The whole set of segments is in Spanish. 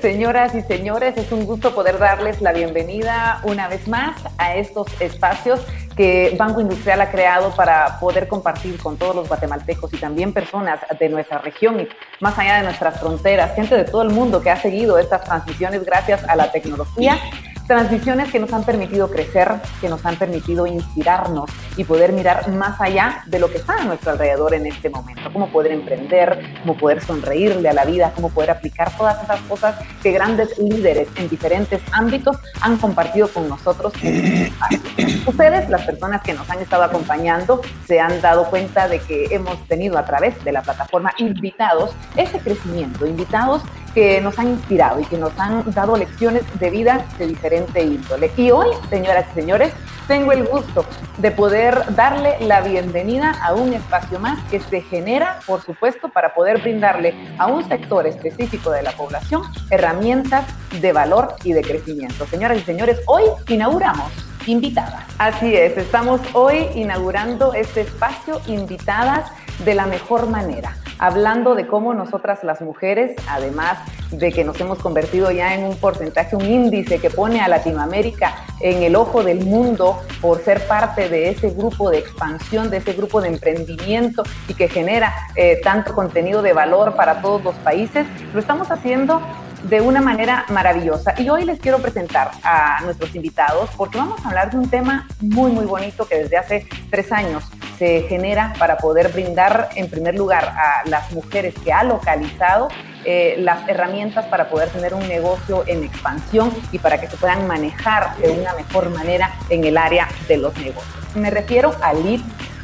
señoras y señores. Es un gusto poder darles la bienvenida una vez más a estos espacios que Banco Industrial ha creado para poder compartir con todos los guatemaltecos y también personas de nuestra región y más allá de nuestras fronteras, gente de todo el mundo que ha seguido estas transmisiones gracias a la tecnología Transmisiones que nos han permitido crecer, que nos han permitido inspirarnos y poder mirar más allá de lo que está a nuestro alrededor en este momento. Cómo poder emprender, cómo poder sonreírle a la vida, cómo poder aplicar todas esas cosas que grandes líderes en diferentes ámbitos han compartido con nosotros. Ustedes, las personas que nos han estado acompañando, se han dado cuenta de que hemos tenido a través de la plataforma invitados ese crecimiento, invitados que nos han inspirado y que nos han dado lecciones de vida de diferente índole. Y hoy, señoras y señores, tengo el gusto de poder darle la bienvenida a un espacio más que se genera, por supuesto, para poder brindarle a un sector específico de la población herramientas de valor y de crecimiento. Señoras y señores, hoy inauguramos invitadas. Así es, estamos hoy inaugurando este espacio invitadas de la mejor manera hablando de cómo nosotras las mujeres, además de que nos hemos convertido ya en un porcentaje, un índice que pone a Latinoamérica en el ojo del mundo por ser parte de ese grupo de expansión, de ese grupo de emprendimiento y que genera eh, tanto contenido de valor para todos los países, lo estamos haciendo de una manera maravillosa. Y hoy les quiero presentar a nuestros invitados porque vamos a hablar de un tema muy, muy bonito que desde hace tres años se genera para poder brindar, en primer lugar, a las mujeres que ha localizado eh, las herramientas para poder tener un negocio en expansión y para que se puedan manejar de una mejor manera en el área de los negocios. Me refiero a Lead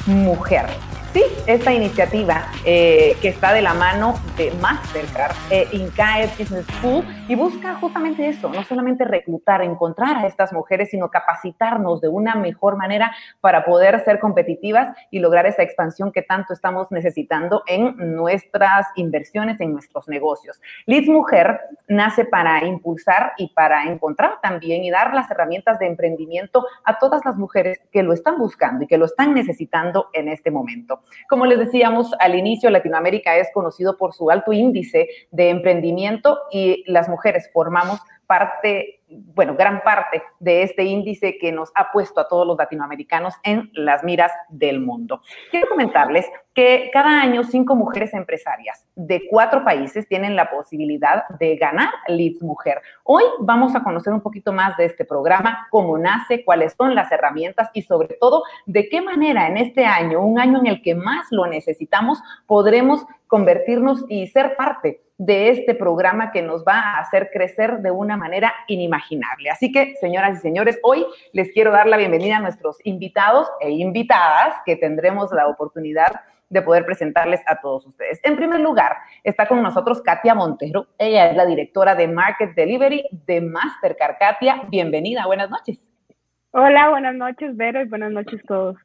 Mujer. Sí, esta iniciativa eh, que está de la mano de Mastercard, eh, INCAE Business School, y busca justamente eso, no solamente reclutar, encontrar a estas mujeres, sino capacitarnos de una mejor manera para poder ser competitivas y lograr esa expansión que tanto estamos necesitando en nuestras inversiones, en nuestros negocios. Leeds Mujer nace para impulsar y para encontrar también y dar las herramientas de emprendimiento a todas las mujeres que lo están buscando y que lo están necesitando en este momento. Como les decíamos al inicio, Latinoamérica es conocido por su alto índice de emprendimiento y las mujeres formamos parte, bueno, gran parte de este índice que nos ha puesto a todos los latinoamericanos en las miras del mundo. Quiero comentarles que cada año cinco mujeres empresarias de cuatro países tienen la posibilidad de ganar Leads Mujer. Hoy vamos a conocer un poquito más de este programa, cómo nace, cuáles son las herramientas y sobre todo de qué manera en este año, un año en el que más lo necesitamos, podremos convertirnos y ser parte de este programa que nos va a hacer crecer de una manera inimaginable. Así que, señoras y señores, hoy les quiero dar la bienvenida a nuestros invitados e invitadas que tendremos la oportunidad de poder presentarles a todos ustedes. En primer lugar, está con nosotros Katia Montero. Ella es la directora de Market Delivery de Mastercard. Katia, bienvenida. Buenas noches. Hola, buenas noches, Vero, y buenas noches a todos.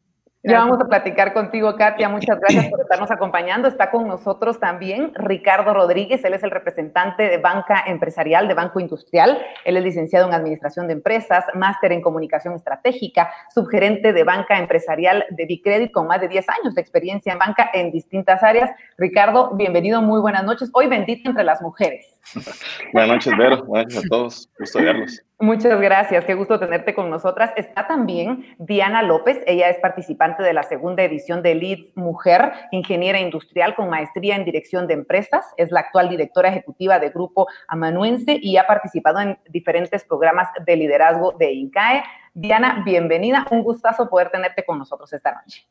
Ya vamos a platicar contigo, Katia. Muchas gracias por estarnos acompañando. Está con nosotros también Ricardo Rodríguez. Él es el representante de banca empresarial de Banco Industrial. Él es licenciado en Administración de Empresas, máster en Comunicación Estratégica, subgerente de banca empresarial de Bicredit con más de 10 años de experiencia en banca en distintas áreas. Ricardo, bienvenido, muy buenas noches. Hoy bendito entre las mujeres. buenas noches, Vero. Buenas noches a todos. Gusto verlos. Muchas gracias, qué gusto tenerte con nosotras. Está también Diana López, ella es participante de la segunda edición de Leads Mujer, ingeniera industrial con maestría en dirección de empresas, es la actual directora ejecutiva de Grupo Amanuense y ha participado en diferentes programas de liderazgo de INCAE. Diana, bienvenida, un gustazo poder tenerte con nosotros esta noche.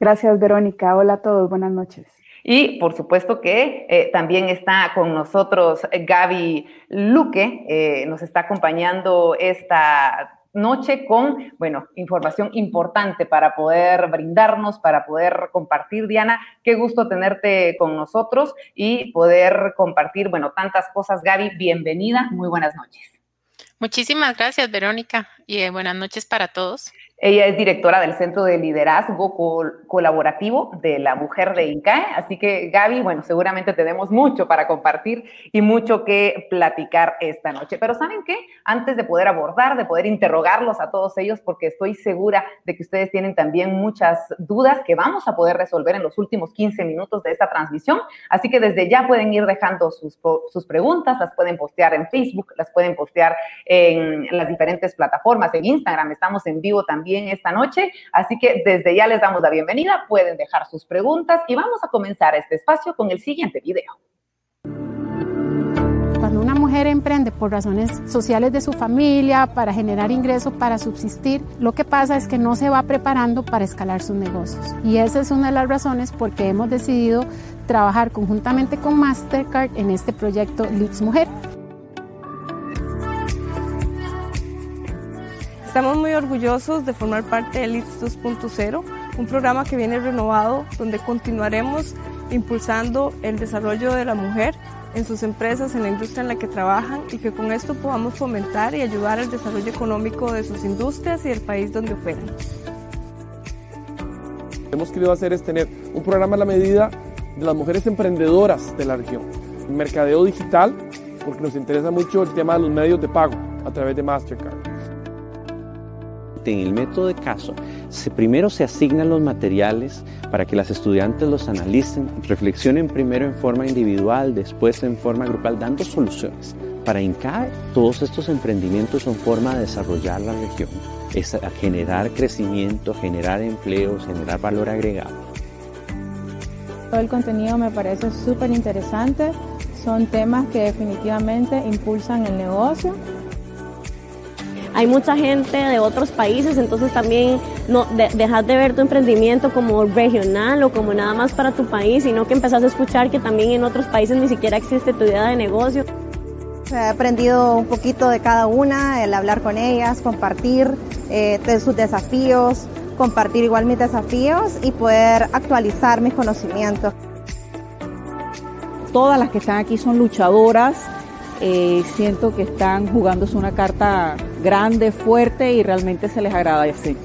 Gracias, Verónica. Hola a todos, buenas noches. Y por supuesto que eh, también está con nosotros Gaby Luque, eh, nos está acompañando esta noche con, bueno, información importante para poder brindarnos, para poder compartir. Diana, qué gusto tenerte con nosotros y poder compartir, bueno, tantas cosas. Gaby, bienvenida, muy buenas noches. Muchísimas gracias, Verónica, y eh, buenas noches para todos. Ella es directora del Centro de Liderazgo Colaborativo de la Mujer de INCAE. Así que, Gaby, bueno, seguramente tenemos mucho para compartir y mucho que platicar esta noche. Pero ¿saben qué? Antes de poder abordar, de poder interrogarlos a todos ellos, porque estoy segura de que ustedes tienen también muchas dudas que vamos a poder resolver en los últimos 15 minutos de esta transmisión. Así que desde ya pueden ir dejando sus, sus preguntas, las pueden postear en Facebook, las pueden postear en las diferentes plataformas, en Instagram, estamos en vivo también esta noche. Así que desde ya les damos la bienvenida, pueden dejar sus preguntas y vamos a comenzar este espacio con el siguiente video. Cuando una mujer emprende por razones sociales de su familia, para generar ingresos, para subsistir, lo que pasa es que no se va preparando para escalar sus negocios. Y esa es una de las razones por qué hemos decidido trabajar conjuntamente con Mastercard en este proyecto Leads Mujer. Estamos muy orgullosos de formar parte de Leads 2.0, un programa que viene renovado donde continuaremos impulsando el desarrollo de la mujer en sus empresas, en la industria en la que trabajan y que con esto podamos fomentar y ayudar al desarrollo económico de sus industrias y del país donde operan. Lo que hemos querido hacer es tener un programa a la medida de las mujeres emprendedoras de la región. Mercadeo digital, porque nos interesa mucho el tema de los medios de pago a través de Mastercard en el método de caso, primero se asignan los materiales para que las estudiantes los analicen, reflexionen primero en forma individual, después en forma grupal, dando soluciones. Para INCAE, todos estos emprendimientos son forma de desarrollar la región, es generar crecimiento, generar empleos, generar valor agregado. Todo el contenido me parece súper interesante, son temas que definitivamente impulsan el negocio hay mucha gente de otros países, entonces también no dejar de ver tu emprendimiento como regional o como nada más para tu país, sino que empezás a escuchar que también en otros países ni siquiera existe tu idea de negocio. He aprendido un poquito de cada una, el hablar con ellas, compartir eh, de sus desafíos, compartir igual mis desafíos y poder actualizar mis conocimientos. Todas las que están aquí son luchadoras, eh, siento que están jugándose una carta grande, fuerte y realmente se les agradece.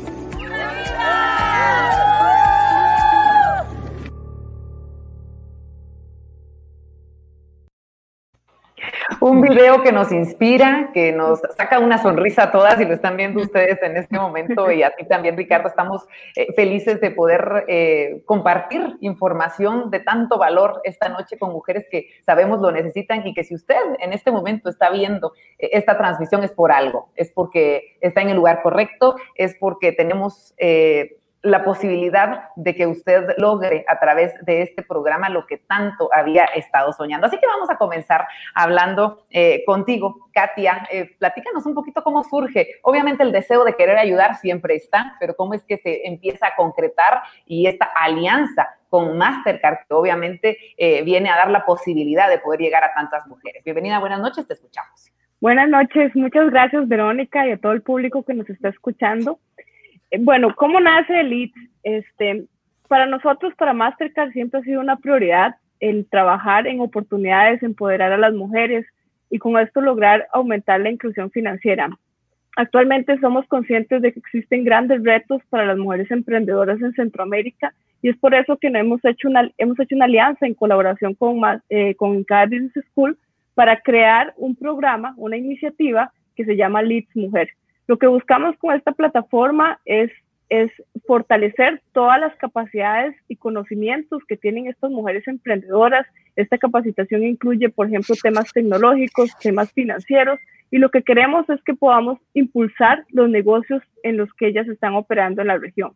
Un video que nos inspira, que nos saca una sonrisa a todas y lo están viendo ustedes en este momento y a ti también, Ricardo. Estamos eh, felices de poder eh, compartir información de tanto valor esta noche con mujeres que sabemos lo necesitan y que si usted en este momento está viendo eh, esta transmisión es por algo, es porque está en el lugar correcto, es porque tenemos la posibilidad de que usted logre a través de este programa lo que tanto había estado soñando. Así que vamos a comenzar hablando eh, contigo, Katia. Eh, platícanos un poquito cómo surge. Obviamente el deseo de querer ayudar siempre está, pero cómo es que se empieza a concretar y esta alianza con Mastercard, que obviamente eh, viene a dar la posibilidad de poder llegar a tantas mujeres. Bienvenida, buenas noches, te escuchamos. Buenas noches, muchas gracias Verónica y a todo el público que nos está escuchando. Eh, bueno, ¿cómo nace el Este, para nosotros, para Mastercard, siempre ha sido una prioridad el trabajar en oportunidades, empoderar a las mujeres y con esto lograr aumentar la inclusión financiera. Actualmente somos conscientes de que existen grandes retos para las mujeres emprendedoras en Centroamérica y es por eso que hemos hecho una, hemos hecho una alianza en colaboración con, eh, con School para crear un programa, una iniciativa que se llama Leads Mujer. Lo que buscamos con esta plataforma es, fortalecer todas las capacidades y conocimientos que tienen estas mujeres emprendedoras. Esta capacitación incluye, por ejemplo, temas tecnológicos, temas financieros, y lo que queremos es que podamos impulsar los negocios en los que ellas están operando en la región.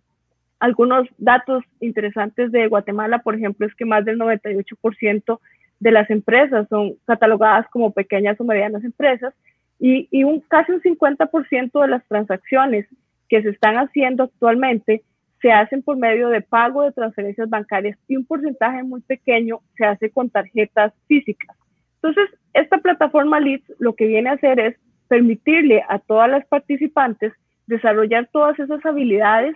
Algunos datos interesantes de Guatemala, por ejemplo, es que más del 98% de las empresas son catalogadas como pequeñas o medianas empresas y, un, casi un 50% de las transacciones que se están haciendo actualmente se hacen por medio de pago de transferencias bancarias y un porcentaje muy pequeño se hace con tarjetas físicas. Entonces, esta plataforma Leads lo que viene a hacer es permitirle a todas las participantes desarrollar todas esas habilidades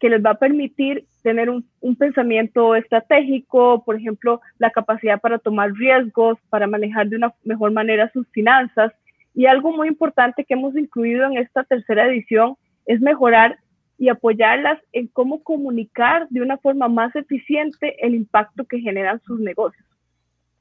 que les va a permitir tener un, un, pensamiento estratégico, por ejemplo, la capacidad para tomar riesgos, para manejar de una mejor manera sus finanzas, y algo muy importante que hemos incluido en esta tercera edición es mejorar y apoyarlas en cómo comunicar de una forma más eficiente el impacto que generan sus negocios.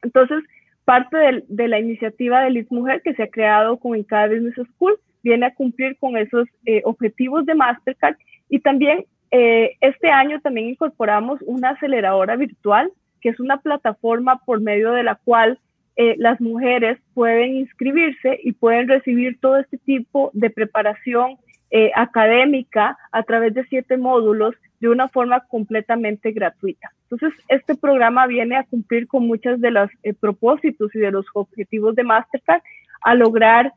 Entonces, parte de, la iniciativa de Liz Mujer que se ha creado con INCAE Business School viene a cumplir con esos eh, objetivos de Mastercard y también eh, este año también incorporamos una aceleradora virtual que es una plataforma por medio de la cual eh, las mujeres pueden inscribirse y pueden recibir todo este tipo de preparación eh, académica a través de siete módulos de una forma completamente gratuita. Entonces, este programa viene a cumplir con muchos de los eh, propósitos y de los objetivos de Mastercard a lograr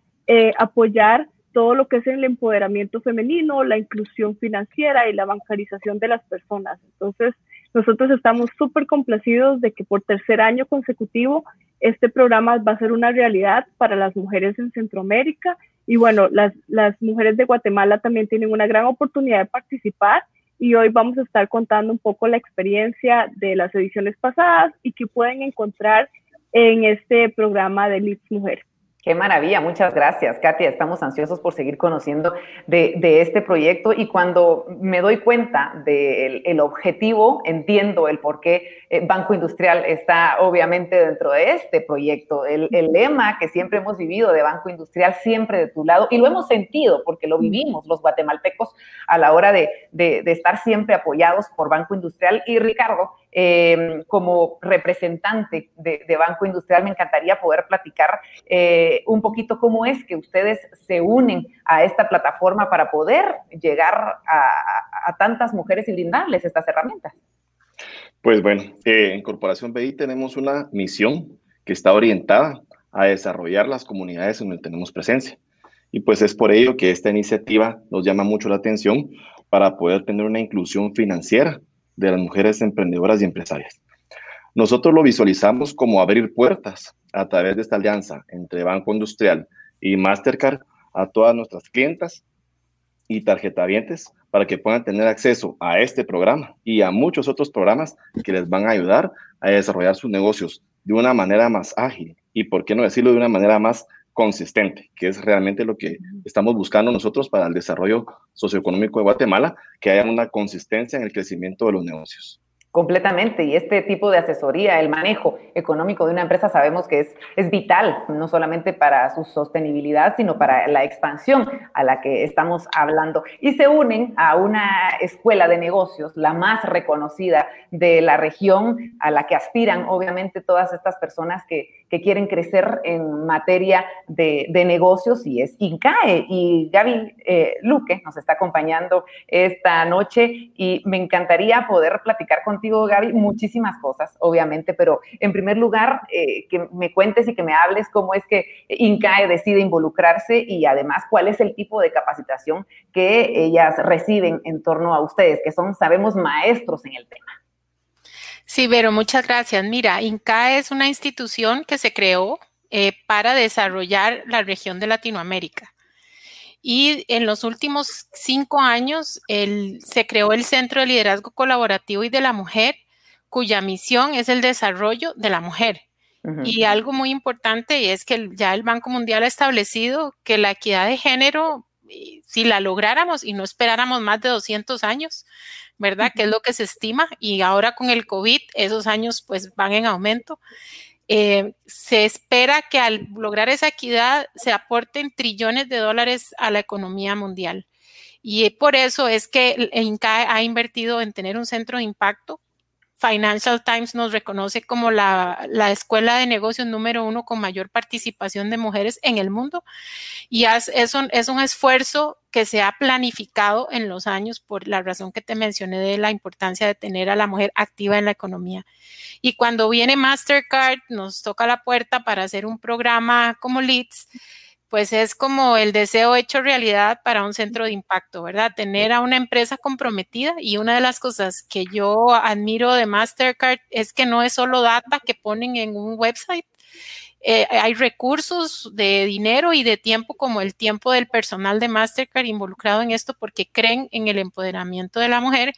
apoyar todo lo que es el empoderamiento femenino, la inclusión financiera y la bancarización de las personas. Entonces, nosotros estamos súper complacidos de que por tercer año consecutivo este programa va a ser una realidad para las mujeres en Centroamérica. Y bueno, las, las mujeres de Guatemala también tienen una gran oportunidad de participar y hoy vamos a estar contando un poco la experiencia de las ediciones pasadas y que pueden encontrar en este programa de Leeds Mujer. Qué maravilla, muchas gracias, Katia. Estamos ansiosos por seguir conociendo de, este proyecto y cuando me doy cuenta del objetivo, entiendo el por qué eh, Banco Industrial está obviamente dentro de este proyecto. El, lema que siempre hemos vivido de Banco Industrial, siempre de tu lado, y lo hemos sentido porque lo vivimos los guatemaltecos a la hora de, de estar siempre apoyados por Banco Industrial. Y Ricardo, eh, como representante de, Banco Industrial, me encantaría poder platicar eh, un poquito cómo es que ustedes se unen a esta plataforma para poder llegar a, tantas mujeres y brindarles estas herramientas. Pues bueno, eh, en Corporación BI tenemos una misión que está orientada a desarrollar las comunidades en donde tenemos presencia. Y pues es por ello que esta iniciativa nos llama mucho la atención para poder tener una inclusión financiera de las mujeres emprendedoras y empresarias. Nosotros lo visualizamos como abrir puertas a través de esta alianza entre Banco Industrial y Mastercard a todas nuestras clientas y tarjetavientes para que puedan tener acceso a este programa y a muchos otros programas que les van a ayudar a desarrollar sus negocios de una manera más ágil y, por qué no decirlo, de una manera más consistente, que es realmente lo que estamos buscando nosotros para el desarrollo socioeconómico de Guatemala, que haya una consistencia en el crecimiento de los negocios. Completamente, y este tipo de asesoría, el manejo económico de una empresa sabemos que es, es vital, no solamente para su sostenibilidad, sino para la expansión a la que estamos hablando. Y se unen a una escuela de negocios, la más reconocida de la región, a la que aspiran obviamente todas estas personas que, que quieren crecer en materia de, de, negocios, y es INCAE. Y Gaby eh, Luque nos está acompañando esta noche y me encantaría poder platicar con contigo, Gaby, muchísimas cosas, obviamente, pero en primer lugar, eh, que me cuentes y que me hables cómo es que INCAE decide involucrarse y además cuál es el tipo de capacitación que ellas reciben en torno a ustedes, que son, sabemos, maestros en el tema. Sí, Vero, muchas gracias. Mira, INCAE es una institución que se creó eh, para desarrollar la región de Latinoamérica. Y en los últimos cinco años se creó el Centro de Liderazgo Colaborativo y de la Mujer, cuya misión es el desarrollo de la mujer. Y algo muy importante es que ya el Banco Mundial ha establecido que la equidad de género, si la lográramos y no esperáramos más de 200 años, ¿verdad? Que es lo que se estima. Y ahora con el COVID, esos años pues van en aumento. Eh, se espera que al lograr esa equidad se aporten trillones de dólares a la economía mundial. Y por eso es que el INCAE ha invertido en tener un centro de impacto Financial Times nos reconoce como la, escuela de negocios número uno con mayor participación de mujeres en el mundo. Y es, es, un, es un esfuerzo que se ha planificado en los años por la razón que te mencioné de la importancia de tener a la mujer activa en la economía. Y cuando viene Mastercard, nos toca la puerta para hacer un programa como Leads pues es como el deseo hecho realidad para un centro de impacto, ¿verdad? Tener a una empresa comprometida y una de las cosas que yo admiro de Mastercard es que no es solo data que ponen en un website. Eh, hay recursos de dinero y de tiempo como el tiempo del personal de Mastercard involucrado en esto porque creen en el empoderamiento de la mujer.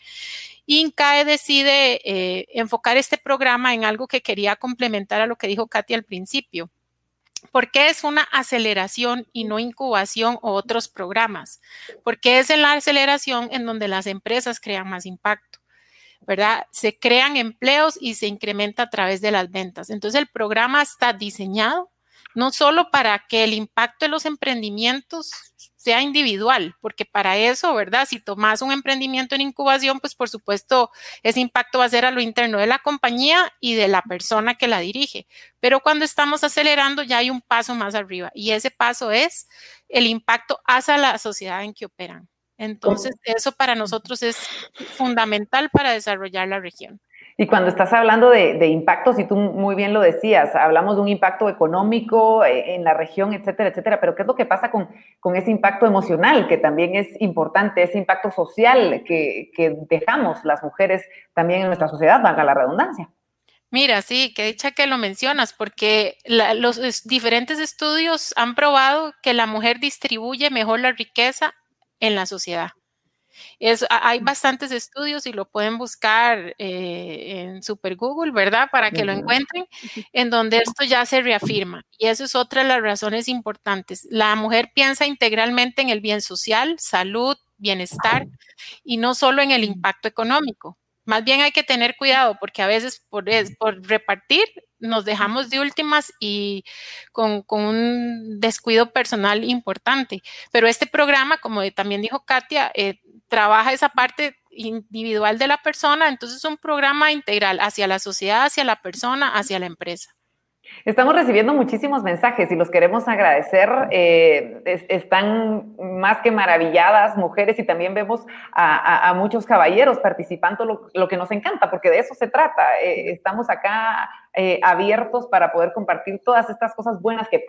INCAE decide eh, enfocar este programa en algo que quería complementar a lo que dijo Katy al principio ¿Por qué es una aceleración y no incubación o otros programas? Porque es en la aceleración en donde las empresas crean más impacto, ¿verdad? Se crean empleos y se incrementa a través de las ventas. Entonces el programa está diseñado no solo para que el impacto de los emprendimientos sea individual, porque para eso, ¿verdad? Si tomas un emprendimiento en incubación, pues por supuesto ese impacto va a ser a lo interno de la compañía y de la persona que la dirige. Pero cuando estamos acelerando ya hay un paso más arriba y ese paso es el impacto hacia la sociedad en que operan. Entonces, eso para nosotros es fundamental para desarrollar la región. Y cuando estás hablando de, impactos, y tú muy bien lo decías, hablamos de un impacto económico eh, en la región, etcétera, etcétera, pero ¿qué es lo que pasa con, con ese impacto emocional, que también es importante, ese impacto social que, que dejamos las mujeres también en nuestra sociedad, valga la redundancia? Mira, sí, qué dicha que lo mencionas, porque los diferentes estudios han probado que la mujer distribuye mejor la riqueza en la sociedad. Es, hay bastantes estudios y lo pueden buscar eh, en Super Google, ¿verdad? Para que lo encuentren, en donde esto ya se reafirma. Y eso es otra de las razones importantes. La mujer piensa integralmente en el bien social, salud, bienestar y no solo en el impacto económico. Más bien hay que tener cuidado porque a veces por, por repartir nos dejamos de últimas y con, un descuido personal importante. Pero este programa, como también dijo Katia, eh, trabaja esa parte individual de la persona, entonces es un programa integral hacia la sociedad, hacia la persona, hacia la empresa. Estamos recibiendo muchísimos mensajes y los queremos agradecer. Eh, están más que maravilladas mujeres y también vemos a, muchos caballeros participando, lo, que nos encanta, porque de eso se trata. Eh, estamos acá eh, abiertos para poder compartir todas estas cosas buenas que,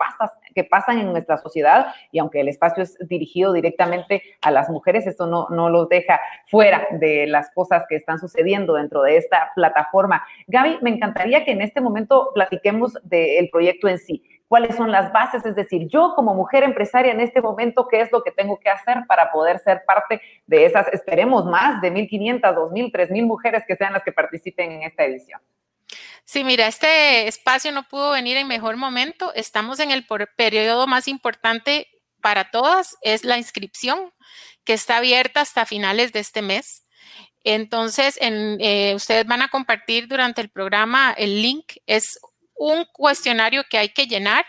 que pasan en nuestra sociedad y aunque el espacio es dirigido directamente a las mujeres, esto no, no los deja fuera de las cosas que están sucediendo dentro de esta plataforma. Gaby, me encantaría que en este momento platiquemos del proyecto en sí cuáles son las bases, es decir, yo como mujer empresaria en este momento, ¿qué es lo que tengo que hacer para poder ser parte de esas, esperemos, más de 1.500, 2.000, 3.000 mujeres que sean las que participen en esta edición? Sí, mira, este espacio no pudo venir en mejor momento. Estamos en el periodo más importante para todas, es la inscripción, que está abierta hasta finales de este mes. Entonces, eh, ustedes van a compartir durante el programa el link. Es un cuestionario que hay que llenar.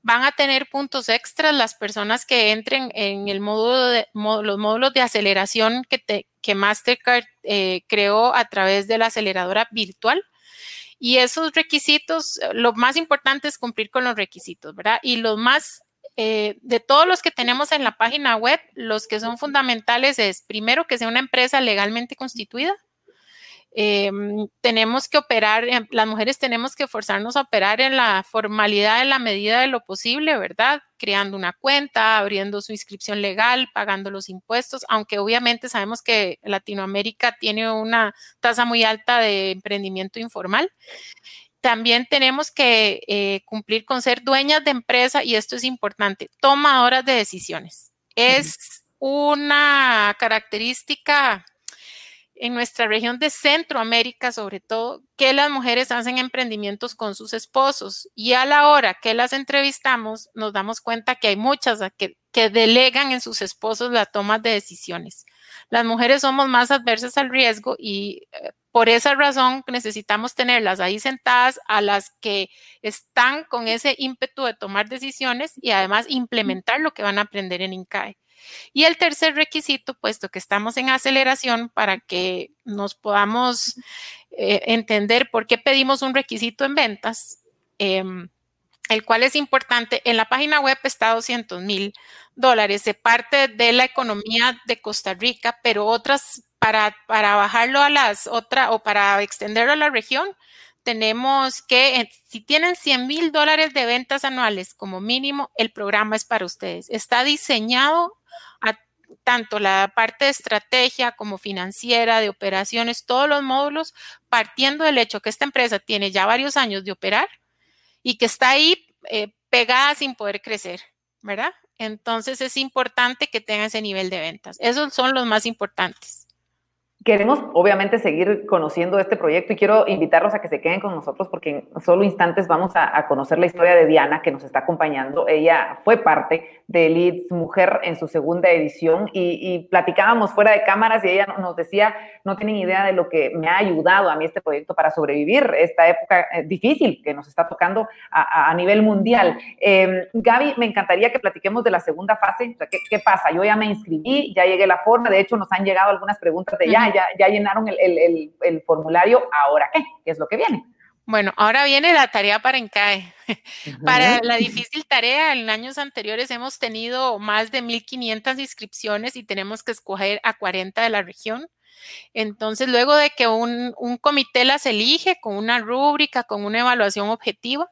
Van a tener puntos extras las personas que entren en el módulo de, los módulos de aceleración que, que Mastercard eh, creó a través de la aceleradora virtual. Y esos requisitos, eh, lo más importante es cumplir con los requisitos, ¿verdad? Y los más, eh, de todos los que tenemos en la página web, los que son fundamentales es, primero, que sea una empresa legalmente constituida, Em, tenemos que operar, las mujeres tenemos que forzarnos a operar en la formalidad en la medida de lo posible, ¿verdad? Creando una cuenta, abriendo su inscripción legal, pagando los impuestos, aunque obviamente sabemos que Latinoamérica tiene una tasa muy alta de emprendimiento informal. También tenemos que eh, cumplir con ser dueñas de empresa y esto es importante, tomadoras de decisiones. Es una característica en nuestra región de Centroamérica, sobre todo, que las mujeres hacen emprendimientos con sus esposos y a la hora que las entrevistamos nos damos cuenta que hay muchas que, delegan en sus esposos la toma de decisiones. Las mujeres somos más adversas al riesgo y eh, por esa razón necesitamos tenerlas ahí sentadas a las que están con ese ímpetu de tomar decisiones y además implementar lo que van a aprender en INCAE. Y el tercer requisito, puesto que estamos en aceleración, para que nos podamos eh, entender por qué pedimos un requisito en ventas, em, el cual es importante, en la página web está 200 mil dólares, se parte de la economía de Costa Rica, pero otras, para, para bajarlo a las otras o para extenderlo a la región, tenemos que, eh, si tienen 100 mil dólares de ventas anuales como mínimo, el programa es para ustedes. Está diseñado tanto la parte de estrategia como financiera, de operaciones, todos los módulos, partiendo del hecho que esta empresa tiene ya varios años de operar y que está ahí eh, pegada sin poder crecer, ¿verdad? Entonces es importante que tenga ese nivel de ventas. Esos son los más importantes. Queremos obviamente seguir conociendo este proyecto y quiero invitarlos a que se queden con nosotros porque en solo instantes vamos a, conocer la historia de Diana que nos está acompañando. Ella fue parte de Leeds Mujer en su segunda edición y, platicábamos fuera de cámaras y ella nos decía, no tienen idea de lo que me ha ayudado a mí este proyecto para sobrevivir esta época eh, difícil que nos está tocando a, nivel mundial. Em, Gaby, me encantaría que platiquemos de la segunda fase. ¿qué, pasa? Yo ya me inscribí, ya llegué la forma, de hecho nos han llegado algunas preguntas de ya ya, llenaron el, formulario, ¿ahora qué? ¿Qué es lo que viene? Bueno, ahora viene la tarea para ENCAE. Para la difícil tarea, en años anteriores hemos tenido más de 1.500 inscripciones y tenemos que escoger a 40 de la región. Entonces, luego de que un, comité las elige con una rúbrica, con una evaluación objetiva,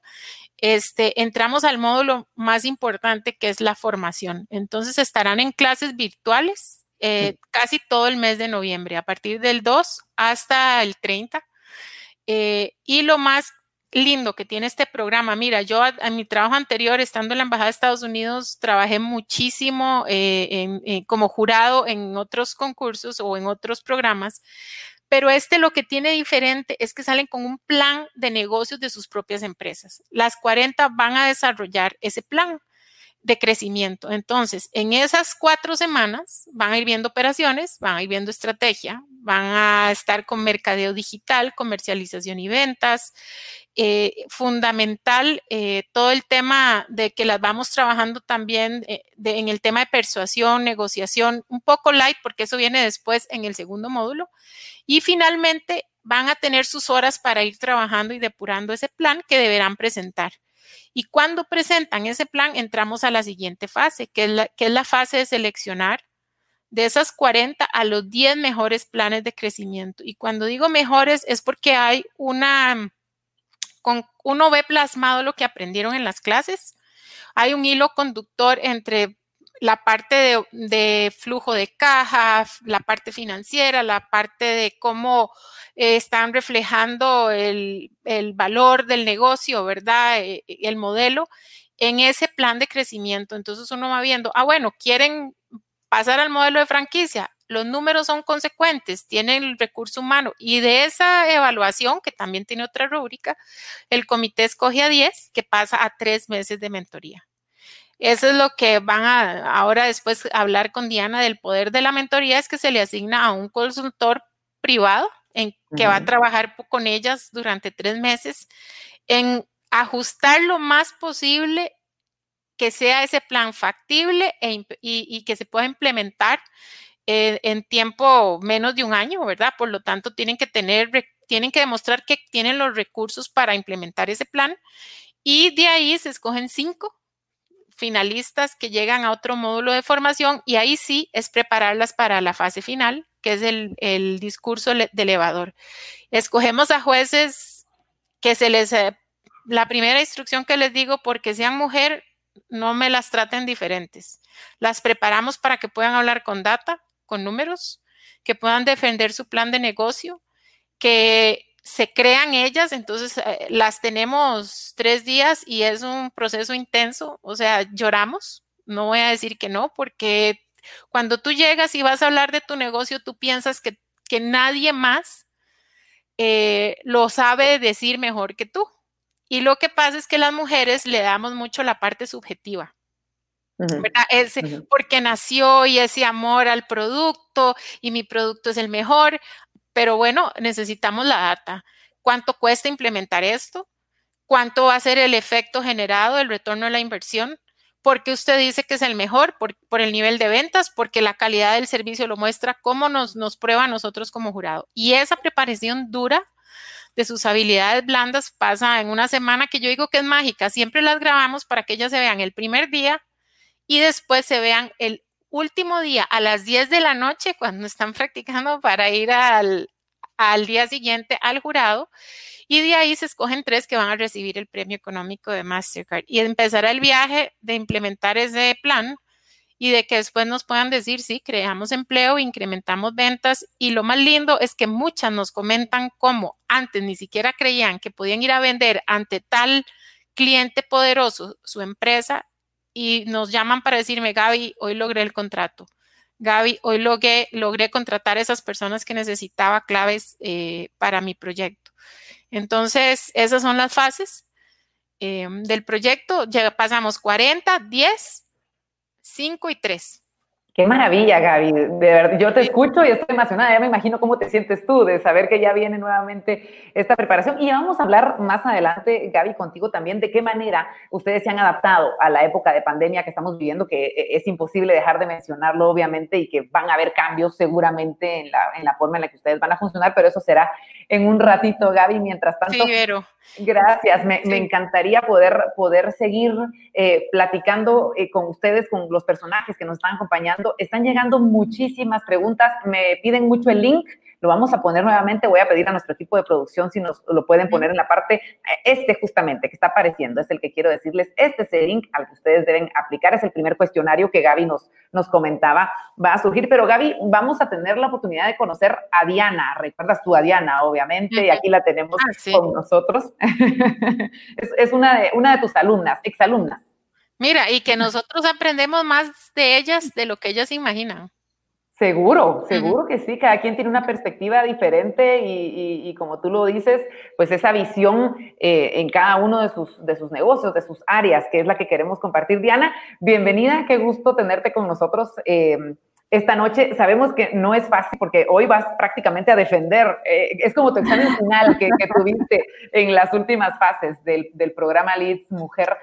este, entramos al módulo más importante que es la formación. Entonces, estarán en clases virtuales eh, casi todo el mes de noviembre, a partir del 2 hasta el 30. Eh, y lo más lindo que tiene este programa, mira, yo en mi trabajo anterior, estando en la Embajada de Estados Unidos, trabajé muchísimo eh, como jurado en otros concursos o en otros programas, pero este lo que tiene diferente es que salen con un plan de negocios de sus propias empresas. Las 40 van a desarrollar ese plan de crecimiento. Entonces, en esas cuatro semanas van a ir viendo operaciones, van a ir viendo estrategia, van a estar con mercadeo digital, comercialización y ventas. Eh, fundamental eh, todo el tema de que las vamos trabajando también eh, en el tema de persuasión, negociación, un poco light, porque eso viene después en el segundo módulo. Y finalmente van a tener sus horas para ir trabajando y depurando ese plan que deberán presentar. Y cuando presentan ese plan, entramos a la siguiente fase, que es la, fase de seleccionar de esas 40 a los 10 mejores planes de crecimiento. Y cuando digo mejores es porque hay una, con, uno ve plasmado lo que aprendieron en las clases, hay un hilo conductor entre la parte de, flujo de caja, la parte financiera, la parte de cómo eh, están reflejando el, valor del negocio, ¿verdad? Eh, el modelo en ese plan de crecimiento. Entonces uno va viendo, ah, bueno, quieren pasar al modelo de franquicia, los números son consecuentes, tienen el recurso humano y de esa evaluación, que también tiene otra rúbrica, el comité escoge a 10 que pasa a tres meses de mentoría. Eso es lo que van a ahora después hablar con Diana del poder de la mentoría, es que se le asigna a un consultor privado en que va a trabajar con ellas durante tres meses en ajustar lo más posible que sea ese plan factible e y, que se pueda implementar eh, en tiempo menos de un año, ¿verdad? Por lo tanto, tienen que tener, tienen que demostrar que tienen los recursos para implementar ese plan y de ahí se escogen cinco finalistas que llegan a otro módulo de formación y ahí sí es prepararlas para la fase final, que es el, discurso de elevador. Escogemos a jueces que se les, eh, la primera instrucción que les digo, porque sean mujer, no me las traten diferentes. Las preparamos para que puedan hablar con data, con números, que puedan defender su plan de negocio, que se crean ellas, entonces eh, las tenemos tres días y es un proceso intenso, o sea, lloramos, no voy a decir que no, porque cuando tú llegas y vas a hablar de tu negocio, tú piensas que, nadie más eh, lo sabe decir mejor que tú. Y lo que pasa es que las mujeres le damos mucho la parte subjetiva. Porque nació y ese amor al producto y mi producto es el mejor. Pero bueno, necesitamos la data. ¿Cuánto cuesta implementar esto? ¿Cuánto va a ser el efecto generado, el retorno de la inversión? ¿Por qué usted dice que es el mejor? Por, el nivel de ventas, porque la calidad del servicio lo muestra, cómo nos, nos prueba a nosotros como jurado. Y esa preparación dura de sus habilidades blandas pasa en una semana que yo digo que es mágica. Siempre las grabamos para que ellas se vean el primer día y después se vean el último día a las 10 de la noche cuando están practicando para ir al, al día siguiente al jurado y de ahí se escogen tres que van a recibir el premio económico de Mastercard y empezará el viaje de implementar ese plan y de que después nos puedan decir, sí, creamos empleo, incrementamos ventas y lo más lindo es que muchas nos comentan cómo antes ni siquiera creían que podían ir a vender ante tal cliente poderoso su empresa y nos llaman para decirme, Gaby, hoy logré el contrato. Gaby, hoy logré, logré contratar a esas personas que necesitaba claves eh, para mi proyecto. Entonces, esas son las fases em, del proyecto. Ya pasamos 40, 10, 5 y 3. Qué maravilla, Gaby. De verdad, yo te escucho y estoy emocionada. Ya me imagino cómo te sientes tú de saber que ya viene nuevamente esta preparación. Y vamos a hablar más adelante, Gaby, contigo también, de qué manera ustedes se han adaptado a la época de pandemia que estamos viviendo, que e, es imposible dejar de mencionarlo, obviamente, y que van a haber cambios seguramente en la, en la forma en la que ustedes van a funcionar, pero eso será en un ratito, Gaby. Mientras tanto, gracias. Me, encantaría poder, poder seguir eh, platicando eh, con ustedes, con los personajes que nos están acompañando. Están llegando muchísimas preguntas. Me piden mucho el link lo vamos a poner nuevamente. Voy a pedir a nuestro equipo de producción si nos lo pueden poner en la parte, este justamente que está apareciendo, es el que quiero decirles. Este es el link al que ustedes deben aplicar. Es el primer cuestionario que Gaby nos, nos comentaba. Va a surgir, pero Gaby, vamos a tener la oportunidad de conocer a Diana. Recuerdas tú a Diana, obviamente, y aquí la tenemos ah, con nosotros. es, una, de, una de tus alumnas, exalumnas. Mira, y que nosotros aprendemos más de ellas de lo que ellas imaginan. Seguro, seguro que sí, cada quien tiene una perspectiva diferente y, como tú lo dices, pues esa visión eh, en cada uno de sus, de sus negocios, de sus áreas, que es la que queremos compartir. Diana, bienvenida, qué gusto tenerte con nosotros. Em, esta noche. Sabemos que no es fácil porque hoy vas prácticamente a defender, eh, es como tu examen final que, tuviste en las últimas fases del, programa Leads Mujer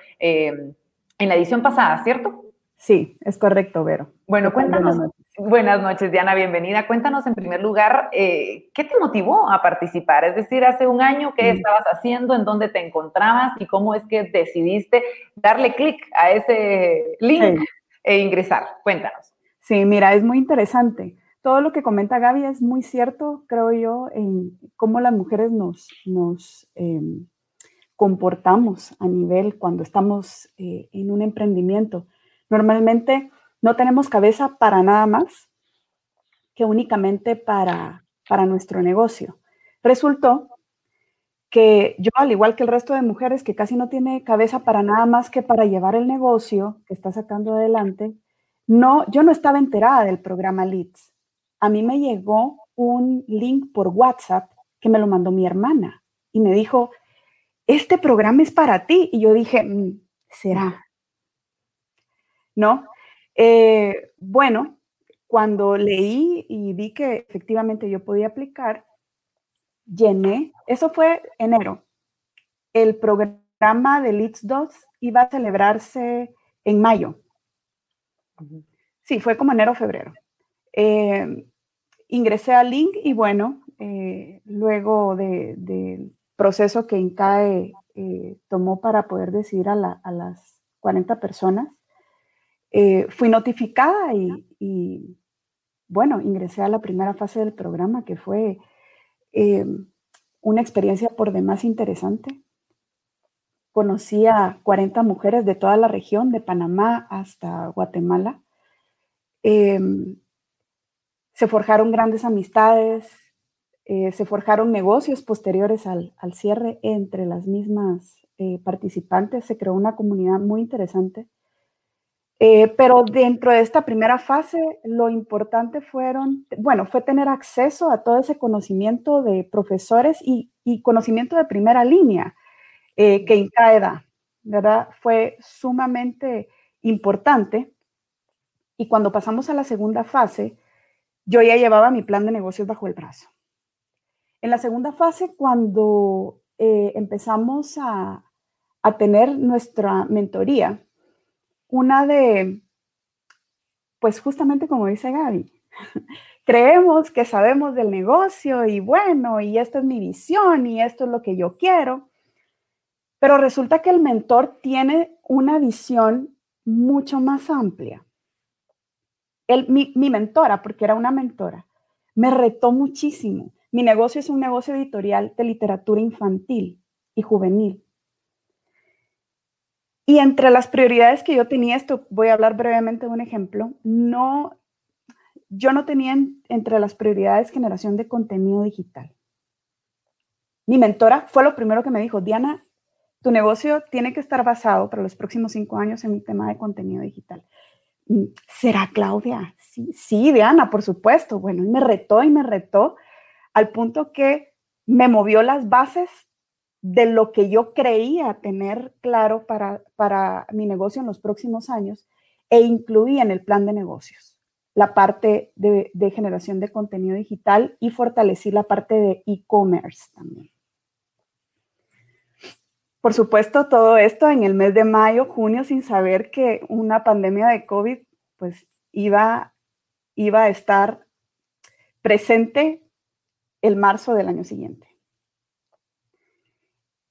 en la edición pasada, ¿cierto? Sí, es correcto, Vero. Bueno, cuéntanos. Buenas noches, Diana, bienvenida. Cuéntanos en primer lugar, eh, ¿qué te motivó a participar? Es decir, hace un año, ¿qué estabas haciendo? ¿En dónde te encontrabas? ¿Y cómo es que decidiste darle clic a ese link e ingresar? Cuéntanos. Sí, mira, es muy interesante. Todo lo que comenta Gaby es muy cierto, creo yo, en cómo las mujeres nos, nos em, comportamos a nivel cuando estamos eh, en un emprendimiento Normalmente no tenemos cabeza para nada más que únicamente para, para nuestro negocio. Resultó que yo, al igual que el resto de mujeres que casi no tiene cabeza para nada más que para llevar el negocio que está sacando adelante, no, yo no estaba enterada del programa Leads. A mí me llegó un link por WhatsApp que me lo mandó mi hermana y me dijo, este programa es para ti. Y yo dije, mm, será. ¿no? Eh, bueno, cuando leí y vi que efectivamente yo podía aplicar, llené, eso fue enero. El programa de Leads 2 iba a celebrarse en mayo. Sí, fue como enero febrero. Eh, ingresé al link y bueno, eh, luego del proceso que INCAE tomó para poder decidir a, a las 40 personas, eh, fui notificada y, bueno, ingresé a la primera fase del programa, que fue eh, una experiencia por demás interesante. Conocí a 40 mujeres de toda la región, de Panamá hasta Guatemala. Em, se forjaron grandes amistades, eh, se forjaron negocios posteriores al, al cierre entre las mismas participantes, se creó una comunidad muy interesante eh, pero dentro de esta primera fase, lo importante fueron, bueno, fue tener acceso a todo ese conocimiento de profesores y, conocimiento de primera línea eh, que cada ¿verdad? Fue sumamente importante. Y cuando pasamos a la segunda fase, yo ya llevaba mi plan de negocios bajo el brazo. En la segunda fase, cuando eh, empezamos a, tener nuestra mentoría, una de, pues justamente como dice Gaby, creemos que sabemos del negocio y bueno, y esta es mi visión y esto es lo que yo quiero, pero resulta que el mentor tiene una visión mucho más amplia. mi, mi mentora, porque era una mentora, me retó muchísimo. Mi negocio es un negocio editorial de literatura infantil y juvenil. Y entre las prioridades que yo tenía, esto voy a hablar brevemente de un ejemplo, no, yo no tenía entre las prioridades generación de contenido digital. Mi mentora fue lo primero que me dijo, Diana, tu negocio tiene que estar basado para los próximos cinco años en un tema de contenido digital. mm, ¿será Claudia? Sí, sí, Diana, por supuesto. Bueno, y me retó y me retó al punto que me movió las bases de lo que yo creía tener claro para, para mi negocio en los próximos años e incluí en el plan de negocios la parte de, de generación de contenido digital y fortalecí la parte de e-commerce también. Por supuesto, todo esto en el mes de mayo, junio, sin saber que una pandemia de COVID pues iba, iba a estar presente el marzo del año siguiente.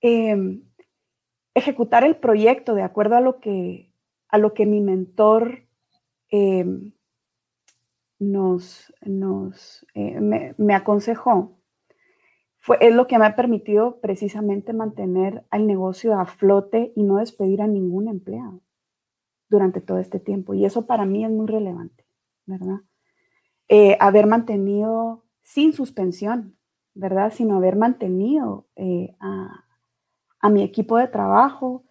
Em, ejecutar el proyecto de acuerdo a lo que, a lo que mi mentor em, nos, nos eh, me, aconsejó, fue, es lo que me ha permitido precisamente mantener al negocio a flote y no despedir a ningún empleado durante todo este tiempo. Y eso para mí es muy relevante, ¿verdad? Eh, haber mantenido sin suspensión, ¿verdad? Sino haber mantenido eh, a, a mi equipo de trabajo,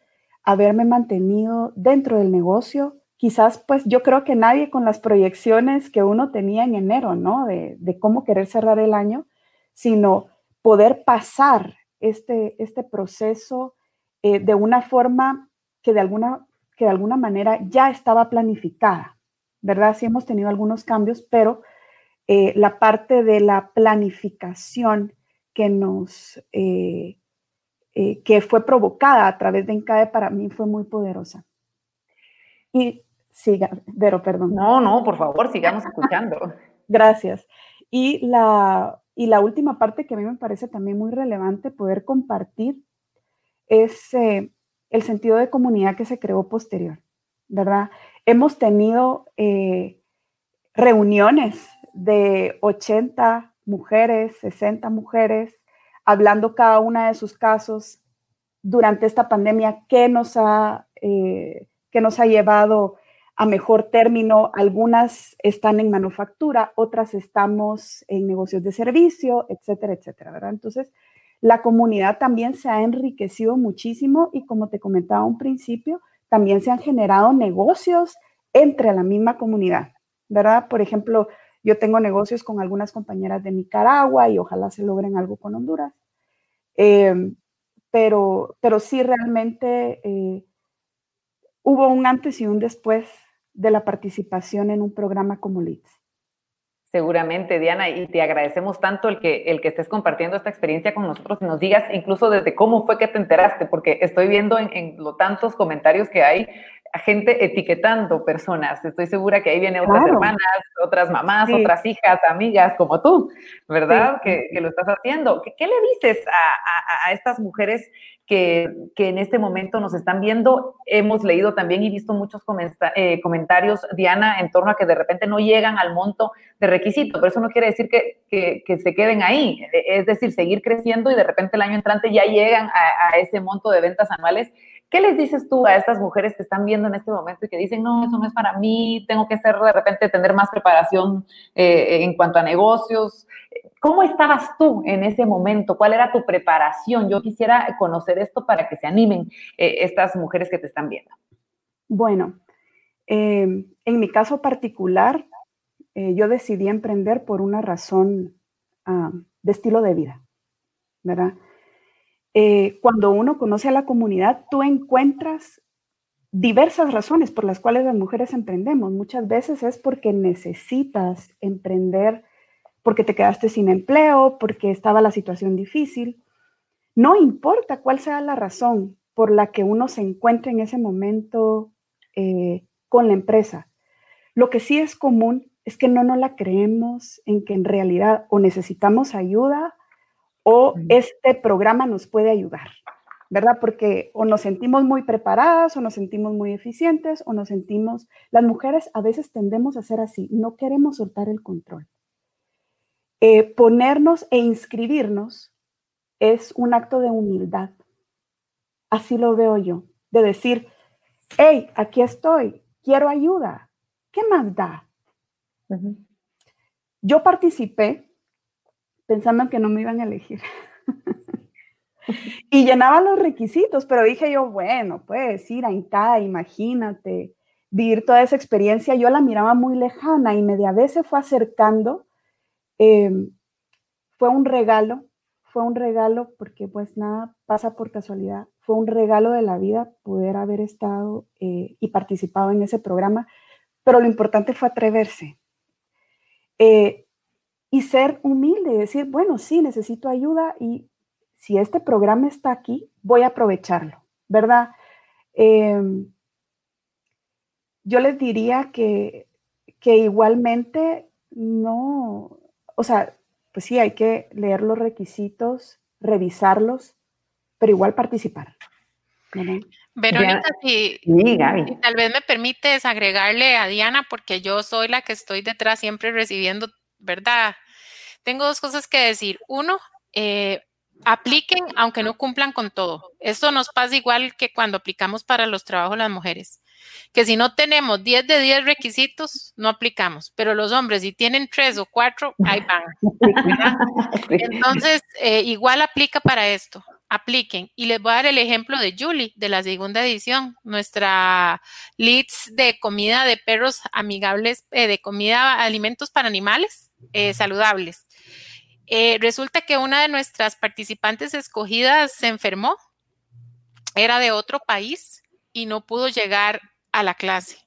haberme mantenido dentro del negocio. Quizás, pues yo creo que nadie con las proyecciones que uno tenía en enero, ¿no? De, de cómo querer cerrar el año, sino poder pasar este, este proceso eh, de una forma que de, alguna, que de alguna manera ya estaba planificada, ¿verdad? Sí hemos tenido algunos cambios, pero eh, la parte de la planificación que nos, eh, eh, que fue provocada a través de INCAE para mí fue muy poderosa. Y siga, Vero, perdón. No, no, por favor, sigamos escuchando. Gracias. Y la, y la última parte que a mí me parece también muy relevante poder compartir es eh, el sentido de comunidad que se creó posterior, ¿verdad? Hemos tenido eh, reuniones de 80 mujeres, 60 mujeres, hablando cada una de sus casos durante esta pandemia, qué nos ha, eh, nos ha llevado a mejor término. Algunas están en manufactura, otras estamos en negocios de servicio, etcétera, etcétera, ¿verdad? Entonces, la comunidad también se ha enriquecido muchísimo y como te comentaba un principio, también se han generado negocios entre la misma comunidad, ¿verdad? Por ejemplo, yo tengo negocios con algunas compañeras de Nicaragua y ojalá se logren algo con Honduras. Eh, pero, pero sí realmente eh, hubo un antes y un después de la participación en un programa como LEADS. Seguramente, Diana, y te agradecemos tanto el que, el que estés compartiendo esta experiencia con nosotros y nos digas incluso desde cómo fue que te enteraste, porque estoy viendo en, en los tantos comentarios que hay a gente etiquetando personas. Estoy segura que ahí vienen otras hermanas, otras mamás, otras hijas, amigas como tú, ¿verdad? Que, que, lo estás haciendo. ¿Qué, qué le dices a, a, a estas mujeres que, que, en este momento nos están viendo? Hemos leído también y visto muchos eh, comentarios, Diana, en torno a que de repente no llegan al monto de requisito, pero eso no quiere decir que, que se queden ahí. Es decir, seguir creciendo y de repente el año entrante ya llegan a, a ese monto de ventas anuales ¿Qué les dices tú a estas mujeres que están viendo en este momento y que dicen, no, eso no es para mí, tengo que ser de repente, tener más preparación eh, en cuanto a negocios? ¿Cómo estabas tú en ese momento? ¿Cuál era tu preparación? Yo quisiera conocer esto para que se animen eh, estas mujeres que te están viendo. Bueno, eh, en mi caso particular, eh, yo decidí emprender por una razón uh, de estilo de vida, ¿verdad? Eh, cuando uno conoce a la comunidad, tú encuentras diversas razones por las cuales las mujeres emprendemos. Muchas veces es porque necesitas emprender, porque te quedaste sin empleo, porque estaba la situación difícil. No importa cuál sea la razón por la que uno se encuentre en ese momento eh, con la empresa. Lo que sí es común es que no nos la creemos en que en realidad o necesitamos ayuda o este programa nos puede ayudar, ¿verdad? Porque o nos sentimos muy preparadas, o nos sentimos muy eficientes, o nos sentimos, las mujeres a veces tendemos a ser así, no queremos soltar el control. Eh, ponernos e inscribirnos es un acto de humildad. Así lo veo yo, de decir, hey, aquí estoy, quiero ayuda, ¿qué más da? Uh -huh. Yo participé pensando que no me iban a elegir. y llenaba los requisitos, pero dije yo, bueno, puedes ir a INCA, imagínate, vivir toda esa experiencia, yo la miraba muy lejana y media vez se fue acercando. Em, fue un regalo, fue un regalo porque pues nada pasa por casualidad. Fue un regalo de la vida poder haber estado eh, y participado en ese programa, pero lo importante fue atreverse. Eh, y ser humilde y decir, bueno, sí, necesito ayuda y si este programa está aquí, voy a aprovecharlo, ¿verdad? Em, yo les diría que, que igualmente no, o sea, pues sí, hay que leer los requisitos, revisarlos, pero igual participar. Verónica, si, tal vez me permites agregarle a Diana, porque yo soy la que estoy detrás siempre recibiendo, ¿verdad? Tengo dos cosas que decir. Uno, eh, apliquen aunque no cumplan con todo. Esto nos pasa igual que cuando aplicamos para los trabajos las mujeres, que si no tenemos 10 de 10 requisitos, no aplicamos, pero los hombres si tienen 3 o 4, ahí van. Entonces, eh, igual aplica para esto. Apliquen. Y les voy a dar el ejemplo de Julie, de la segunda edición, nuestra leads de comida de perros amigables, eh, de comida, alimentos para animales eh, saludables. Eh, resulta que una de nuestras participantes escogidas se enfermó, era de otro país y no pudo llegar a la clase.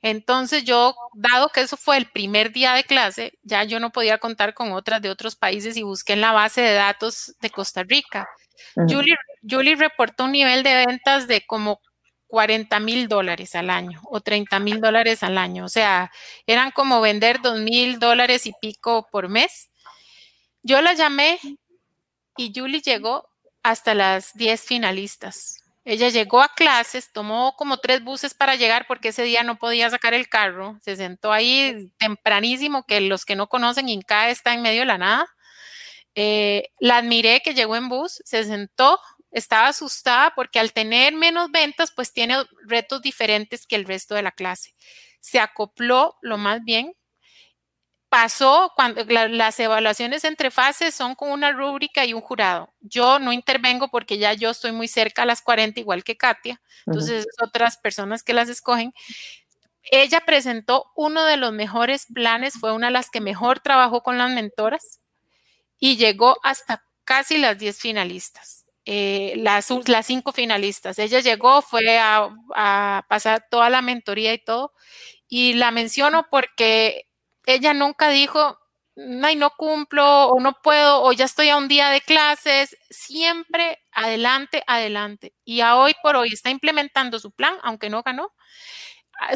Entonces yo, dado que eso fue el primer día de clase, ya yo no podía contar con otras de otros países y busqué en la base de datos de Costa Rica. Julie, Julie reportó un nivel de ventas de como 40 mil dólares al año o 30 mil dólares al año. O sea, eran como vender 2 mil dólares y pico por mes yo la llamé y Julie llegó hasta las 10 finalistas. Ella llegó a clases, tomó como tres buses para llegar porque ese día no podía sacar el carro. Se sentó ahí tempranísimo, que los que no conocen, Inca está en medio de la nada. Eh, la admiré que llegó en bus, se sentó, estaba asustada porque al tener menos ventas, pues tiene retos diferentes que el resto de la clase. Se acopló lo más bien, pasó cuando las evaluaciones entre fases son con una rúbrica y un jurado. Yo no intervengo porque ya yo estoy muy cerca a las 40, igual que Katia, entonces otras personas que las escogen. Ella presentó uno de los mejores planes, fue una de las que mejor trabajó con las mentoras y llegó hasta casi las 10 finalistas. Eh, las, las cinco finalistas. Ella llegó, fue a, a pasar toda la mentoría y todo, y la menciono porque ella nunca dijo, ay, no cumplo o no puedo o ya estoy a un día de clases, siempre adelante, adelante. Y a hoy por hoy está implementando su plan, aunque no ganó.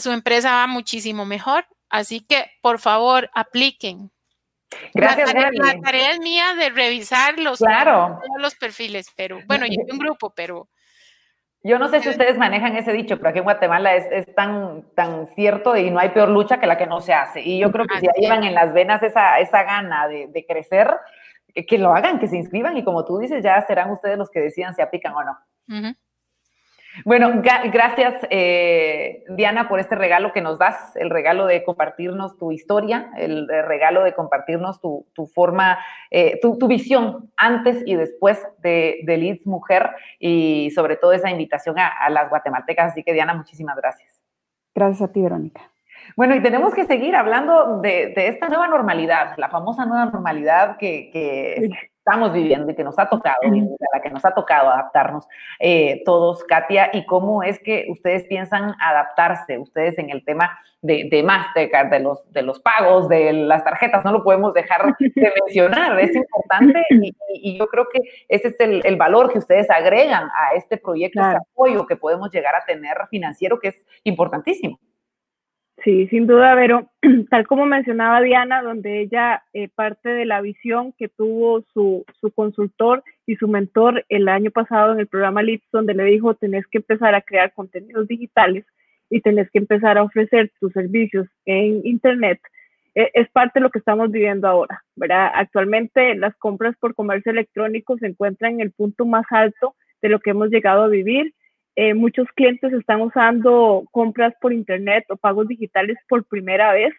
Su empresa va muchísimo mejor, así que por favor apliquen. Gracias, la tarea, es mía de revisar los, los perfiles, pero bueno, y un grupo, pero yo no sé si ustedes manejan ese dicho, pero aquí en Guatemala es, tan, tan cierto y no hay peor lucha que la que no se hace. Y yo creo que si llevan en las venas esa, esa gana de, crecer, que, lo hagan, que se inscriban y como tú dices, ya serán ustedes los que decidan si aplican o no. Bueno, gracias eh, Diana por este regalo que nos das, el regalo de compartirnos tu historia, el, regalo de compartirnos tu, forma, eh, tu, visión antes y después de, de, Leeds Mujer y sobre todo esa invitación a, las guatemaltecas. Así que Diana, muchísimas gracias. Gracias a ti, Verónica. Bueno, y tenemos que seguir hablando de, esta nueva normalidad, la famosa nueva normalidad que, que estamos viviendo y que nos ha tocado, a la que nos ha tocado adaptarnos eh, todos, Katia, y cómo es que ustedes piensan adaptarse, ustedes en el tema de, de Mastercard, de los, de los pagos, de las tarjetas, no lo podemos dejar de mencionar, es importante y, yo creo que ese es el, valor que ustedes agregan a este proyecto, este apoyo que podemos llegar a tener financiero, que es importantísimo. Sí, sin duda, pero tal como mencionaba Diana, donde ella eh, parte de la visión que tuvo su, su consultor y su mentor el año pasado en el programa Leads, donde le dijo, tenés que empezar a crear contenidos digitales y tenés que empezar a ofrecer tus servicios en Internet, eh, es parte de lo que estamos viviendo ahora, ¿verdad? Actualmente las compras por comercio electrónico se encuentran en el punto más alto de lo que hemos llegado a vivir eh, muchos clientes están usando compras por internet o pagos digitales por primera vez.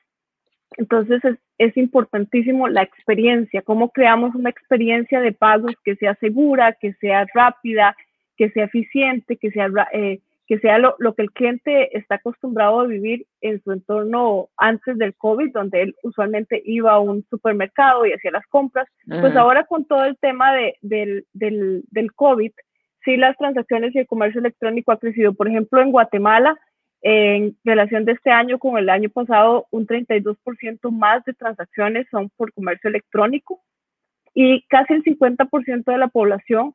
Entonces es, importantísimo la experiencia, cómo creamos una experiencia de pagos que sea segura, que sea rápida, que sea eficiente, que sea, eh, que sea lo, lo, que el cliente está acostumbrado a vivir en su entorno antes del COVID, donde él usualmente iba a un supermercado y hacía las compras. Pues ahora con todo el tema de, del, del, del, COVID, sí las transacciones y el comercio electrónico ha crecido. Por ejemplo, en Guatemala, en relación de este año con el año pasado, un 32% más de transacciones son por comercio electrónico y casi el 50% de la población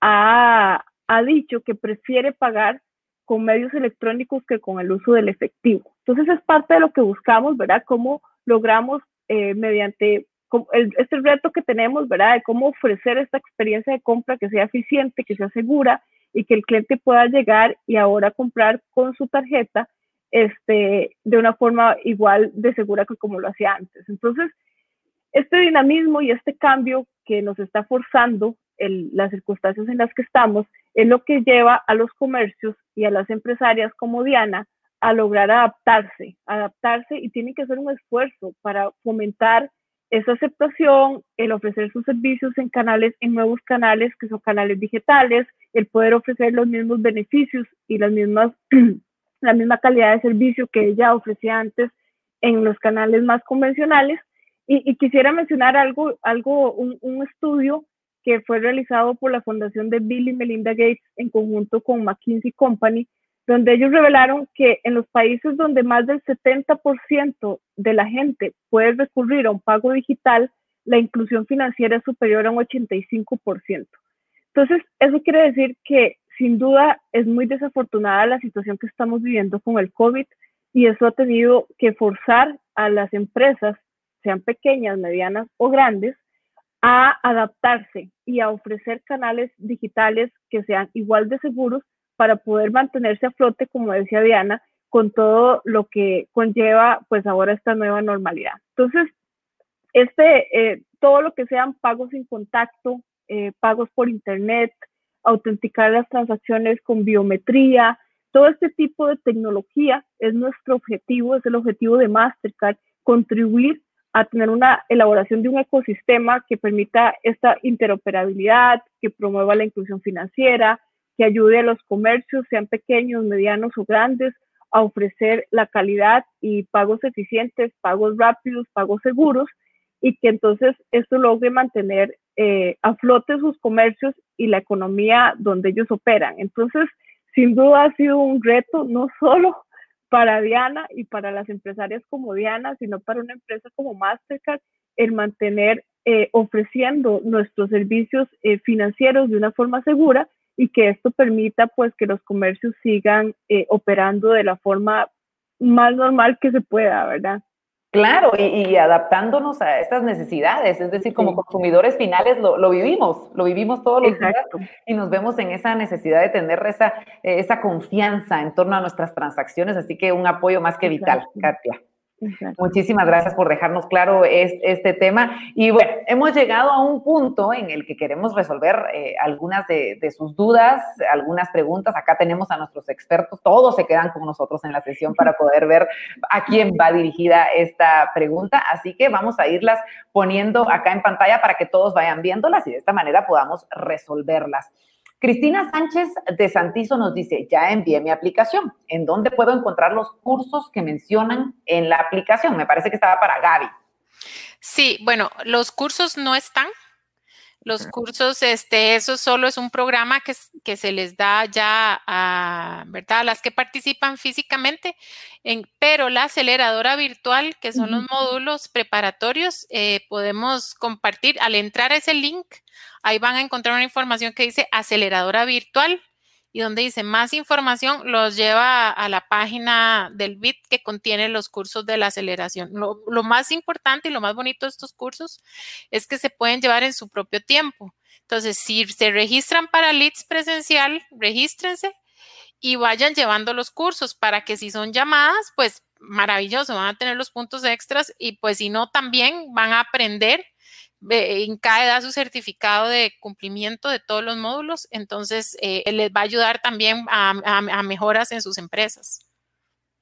ha, ha dicho que prefiere pagar con medios electrónicos que con el uso del efectivo. Entonces es parte de lo que buscamos, ¿verdad? Cómo logramos eh, mediante este reto que tenemos, ¿verdad? De cómo ofrecer esta experiencia de compra que sea eficiente, que sea segura y que el cliente pueda llegar y ahora comprar con su tarjeta este, de una forma igual de segura que como lo hacía antes. Entonces, este dinamismo y este cambio que nos está forzando las circunstancias en las que estamos es lo que lleva a los comercios y a las empresarias como Diana a lograr adaptarse, adaptarse y tienen que hacer un esfuerzo para fomentar esa aceptación, el ofrecer sus servicios en canales, en nuevos canales que son canales digitales, el poder ofrecer los mismos beneficios y las mismas, la misma calidad de servicio que ella ofrecía antes en los canales más convencionales. Y, quisiera mencionar algo, algo un, un estudio que fue realizado por la Fundación de Bill y Melinda Gates en conjunto con McKinsey Company, donde ellos revelaron que en los países donde más del 70% de la gente puede recurrir a un pago digital, la inclusión financiera es superior a un 85%. Entonces, eso quiere decir que sin duda es muy desafortunada la situación que estamos viviendo con el COVID y eso ha tenido que forzar a las empresas, sean pequeñas, medianas o grandes, a adaptarse y a ofrecer canales digitales que sean igual de seguros para poder mantenerse a flote, como decía Diana, con todo lo que conlleva pues ahora esta nueva normalidad. Entonces, este, eh, todo lo que sean pagos sin contacto, eh, pagos por internet, autenticar las transacciones con biometría, todo este tipo de tecnología es nuestro objetivo, es el objetivo de Mastercard, contribuir a tener una elaboración de un ecosistema que permita esta interoperabilidad, que promueva la inclusión financiera, que ayude a los comercios, sean pequeños, medianos o grandes, a ofrecer la calidad y pagos eficientes, pagos rápidos, pagos seguros, y que entonces esto logre mantener eh, a flote sus comercios y la economía donde ellos operan. Entonces, sin duda ha sido un reto, no solo para Diana y para las empresarias como Diana, sino para una empresa como Mastercard, el mantener eh, ofreciendo nuestros servicios eh, financieros de una forma segura y que esto permita pues que los comercios sigan eh, operando de la forma más normal que se pueda, ¿verdad? Claro, y, adaptándonos a estas necesidades, es decir, como consumidores finales lo, vivimos, lo vivimos todos los días y nos vemos en esa necesidad de tener esa, esa confianza en torno a nuestras transacciones, así que un apoyo más que vital, Katia. Muchísimas gracias por dejarnos claro este tema. Y bueno, hemos llegado a un punto en el que queremos resolver eh, algunas de, sus dudas, algunas preguntas. Acá tenemos a nuestros expertos, todos se quedan con nosotros en la sesión para poder ver a quién va dirigida esta pregunta. Así que vamos a irlas poniendo acá en pantalla para que todos vayan viéndolas y de esta manera podamos resolverlas. Cristina Sánchez de Santizo nos dice, ya envié mi aplicación. ¿En dónde puedo encontrar los cursos que mencionan en la aplicación? Me parece que estaba para Gaby. Sí, bueno, los cursos no están. Los cursos, este, eso solo es un programa que, que se les da ya a, ¿verdad? las que participan físicamente, en, pero la aceleradora virtual, que son los módulos preparatorios, eh, podemos compartir. Al entrar a ese link, ahí van a encontrar una información que dice aceleradora virtual y donde dice más información los lleva a la página del BIT que contiene los cursos de la aceleración. Lo, más importante y lo más bonito de estos cursos es que se pueden llevar en su propio tiempo. Entonces, si se registran para leads presencial, regístrense y vayan llevando los cursos para que si son llamadas, pues maravilloso, van a tener los puntos extras y pues si no, también van a aprender INCAE da su certificado de cumplimiento de todos los módulos, entonces eh, les va a ayudar también a, mejoras en sus empresas.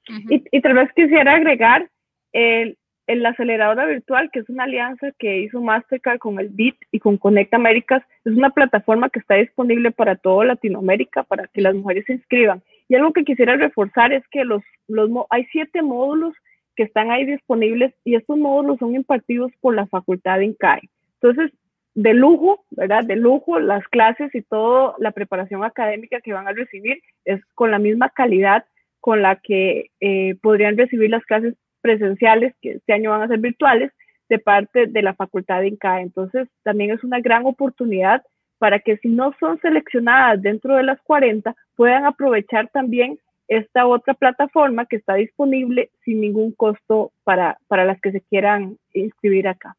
y, tal vez quisiera agregar el, el aceleradora virtual, que es una alianza que hizo Mastercard con el BIT y con Conecta Américas, es una plataforma que está disponible para toda Latinoamérica para que las mujeres se inscriban. Y algo que quisiera reforzar es que los, los, hay siete módulos que están ahí disponibles y estos módulos son impartidos por la Facultad de INCAE. Entonces, de lujo, ¿verdad? De lujo, las clases y toda la preparación académica que van a recibir es con la misma calidad con la que eh, podrían recibir las clases presenciales, que este año van a ser virtuales, de parte de la Facultad de INCAE. Entonces, también es una gran oportunidad para que si no son seleccionadas dentro de las 40, puedan aprovechar también esta otra plataforma que está disponible sin ningún costo para, para las que se quieran inscribir acá.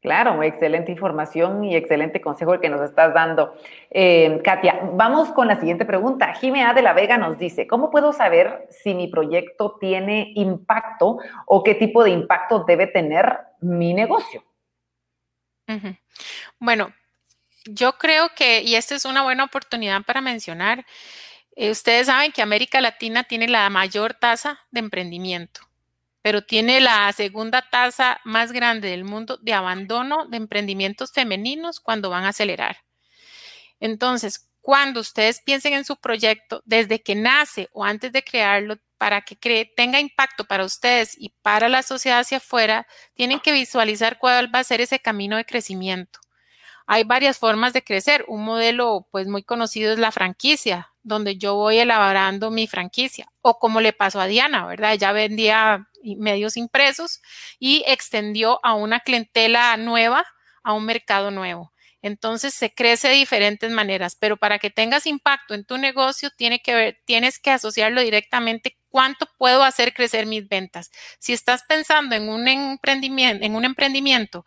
Claro, excelente información y excelente consejo el que nos estás dando. Eh, Katia, vamos con la siguiente pregunta. Jimena de la Vega nos dice, ¿cómo puedo saber si mi proyecto tiene impacto o qué tipo de impacto debe tener mi negocio? Bueno, yo creo que, y esta es una buena oportunidad para mencionar, eh, ustedes saben que América Latina tiene la mayor tasa de emprendimiento pero tiene la segunda tasa más grande del mundo de abandono de emprendimientos femeninos cuando van a acelerar. Entonces, cuando ustedes piensen en su proyecto, desde que nace o antes de crearlo, para que tenga impacto para ustedes y para la sociedad hacia afuera, tienen que visualizar cuál va a ser ese camino de crecimiento. Hay varias formas de crecer. Un modelo pues muy conocido es la franquicia, donde yo voy elaborando mi franquicia. O como le pasó a Diana, ¿verdad? Ella vendía medios impresos y extendió a una clientela nueva, a un mercado nuevo. Entonces se crece de diferentes maneras, pero para que tengas impacto en tu negocio, tiene que ver, tienes que asociarlo directamente cuánto puedo hacer crecer mis ventas. Si estás pensando en un emprendimiento, en un emprendimiento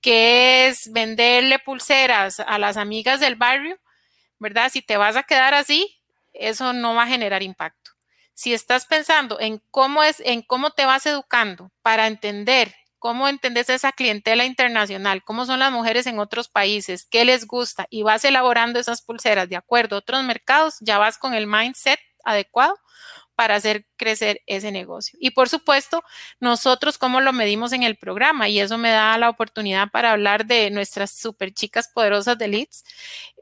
que es venderle pulseras a las amigas del barrio, ¿verdad? Si te vas a quedar así, eso no va a generar impacto. Si estás pensando en cómo es, en cómo te vas educando para entender cómo entendés esa clientela internacional, cómo son las mujeres en otros países, qué les gusta y vas elaborando esas pulseras de acuerdo a otros mercados, ya vas con el mindset adecuado para hacer crecer ese negocio. Y por supuesto, nosotros cómo lo medimos en el programa y eso me da la oportunidad para hablar de nuestras super chicas poderosas de leads.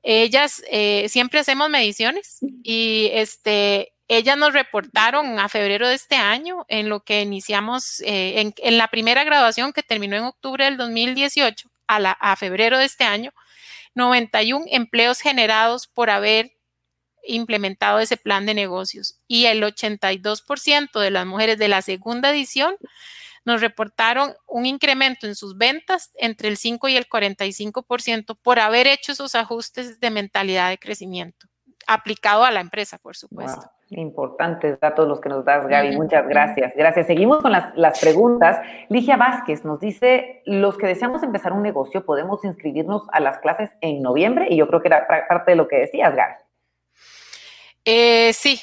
Ellas eh, siempre hacemos mediciones y este ellas nos reportaron a febrero de este año, en lo que iniciamos eh, en, la primera graduación que terminó en octubre del 2018 a, la, a febrero de este año, 91 empleos generados por haber implementado ese plan de negocios. Y el 82% de las mujeres de la segunda edición nos reportaron un incremento en sus ventas entre el 5 y el 45% por haber hecho esos ajustes de mentalidad de crecimiento aplicado a la empresa, por supuesto. Importantes datos los que nos das, Gaby. Muchas gracias. Gracias. Seguimos con las, las, preguntas. Ligia Vázquez nos dice, los que deseamos empezar un negocio podemos inscribirnos a las clases en noviembre y yo creo que era parte de lo que decías, Gaby. Eh, sí,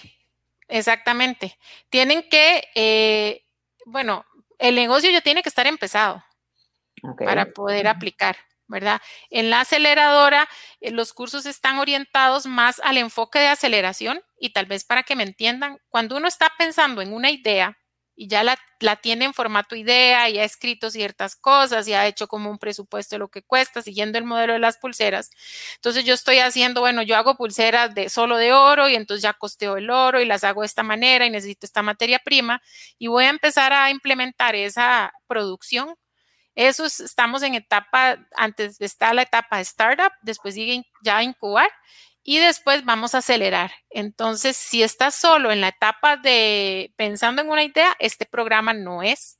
exactamente. Tienen que, eh, bueno, el negocio ya tiene que estar empezado para poder aplicar. ¿verdad? En la aceleradora, eh, los cursos están orientados más al enfoque de aceleración y tal vez para que me entiendan, cuando uno está pensando en una idea y ya la, tiene en formato idea y ha escrito ciertas cosas y ha hecho como un presupuesto de lo que cuesta, siguiendo el modelo de las pulseras. Entonces yo estoy haciendo, bueno, yo hago pulseras de solo de oro y entonces ya costeo el oro y las hago de esta manera y necesito esta materia prima y voy a empezar a implementar esa producción eso estamos en etapa, antes está la etapa startup, después sigue ya incubar y después vamos a acelerar. Entonces, si estás solo en la etapa de pensando en una idea, este programa no es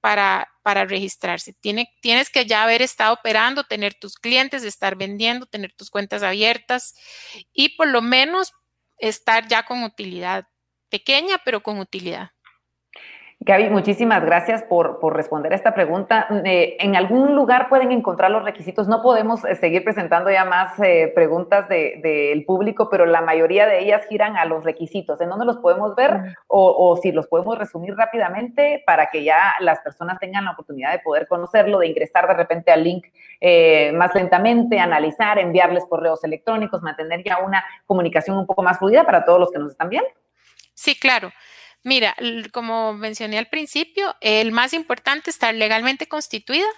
para, para registrarse. Tiene, tienes que ya haber estado operando, tener tus clientes, estar vendiendo, tener tus cuentas abiertas y por lo menos estar ya con utilidad pequeña, pero con utilidad. Gaby, muchísimas gracias por, responder a esta pregunta. Eh, ¿En algún lugar pueden encontrar los requisitos? No podemos eh, seguir presentando ya más eh, preguntas del público, pero la mayoría de ellas giran a los requisitos. ¿En dónde los podemos ver? O, si los podemos resumir rápidamente para que ya las personas tengan la oportunidad de poder conocerlo, de ingresar de repente al link más lentamente, analizar, enviarles correos electrónicos, mantener ya una comunicación un poco más fluida para todos los que nos están viendo. Sí, claro. Mira, como mencioné al principio, el más importante es estar legalmente constituida,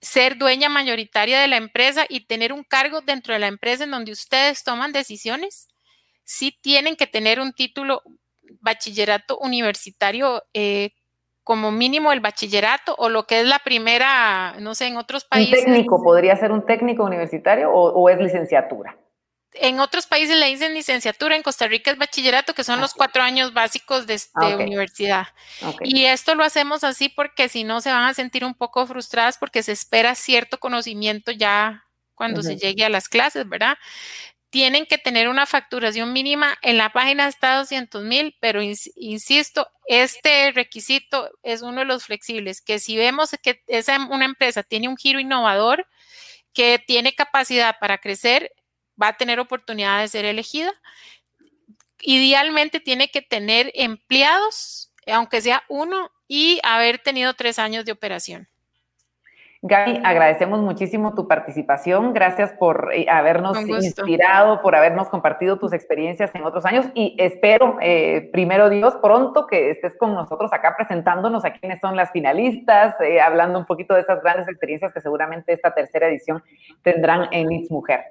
ser dueña mayoritaria de la empresa y tener un cargo dentro de la empresa en donde ustedes toman decisiones, sí tienen que tener un título bachillerato universitario eh, como mínimo el bachillerato o lo que es la primera, no sé, en otros países. ¿Un técnico podría ser un técnico universitario o, es licenciatura? En otros países le dicen licenciatura, en Costa Rica es bachillerato, que son los cuatro años básicos de, ah, universidad. Y esto lo hacemos así porque si no se van a sentir un poco frustradas porque se espera cierto conocimiento ya cuando se llegue a las clases, ¿verdad? tienen que tener una facturación mínima. En la página está 200 mil, pero insisto, este requisito es uno de los flexibles, que si vemos que esa, una empresa tiene un giro innovador, que tiene capacidad para crecer, va a tener oportunidad de ser elegida. Idealmente tiene que tener empleados, aunque sea uno, y haber tenido tres años de operación. Gaby, agradecemos muchísimo tu participación. Gracias por eh, habernos inspirado, por habernos compartido tus experiencias en otros años y espero, eh, primero Dios, pronto que estés con nosotros acá presentándonos a quiénes son las finalistas, eh, hablando un poquito de esas grandes experiencias que seguramente esta tercera edición tendrán en It's Mujer.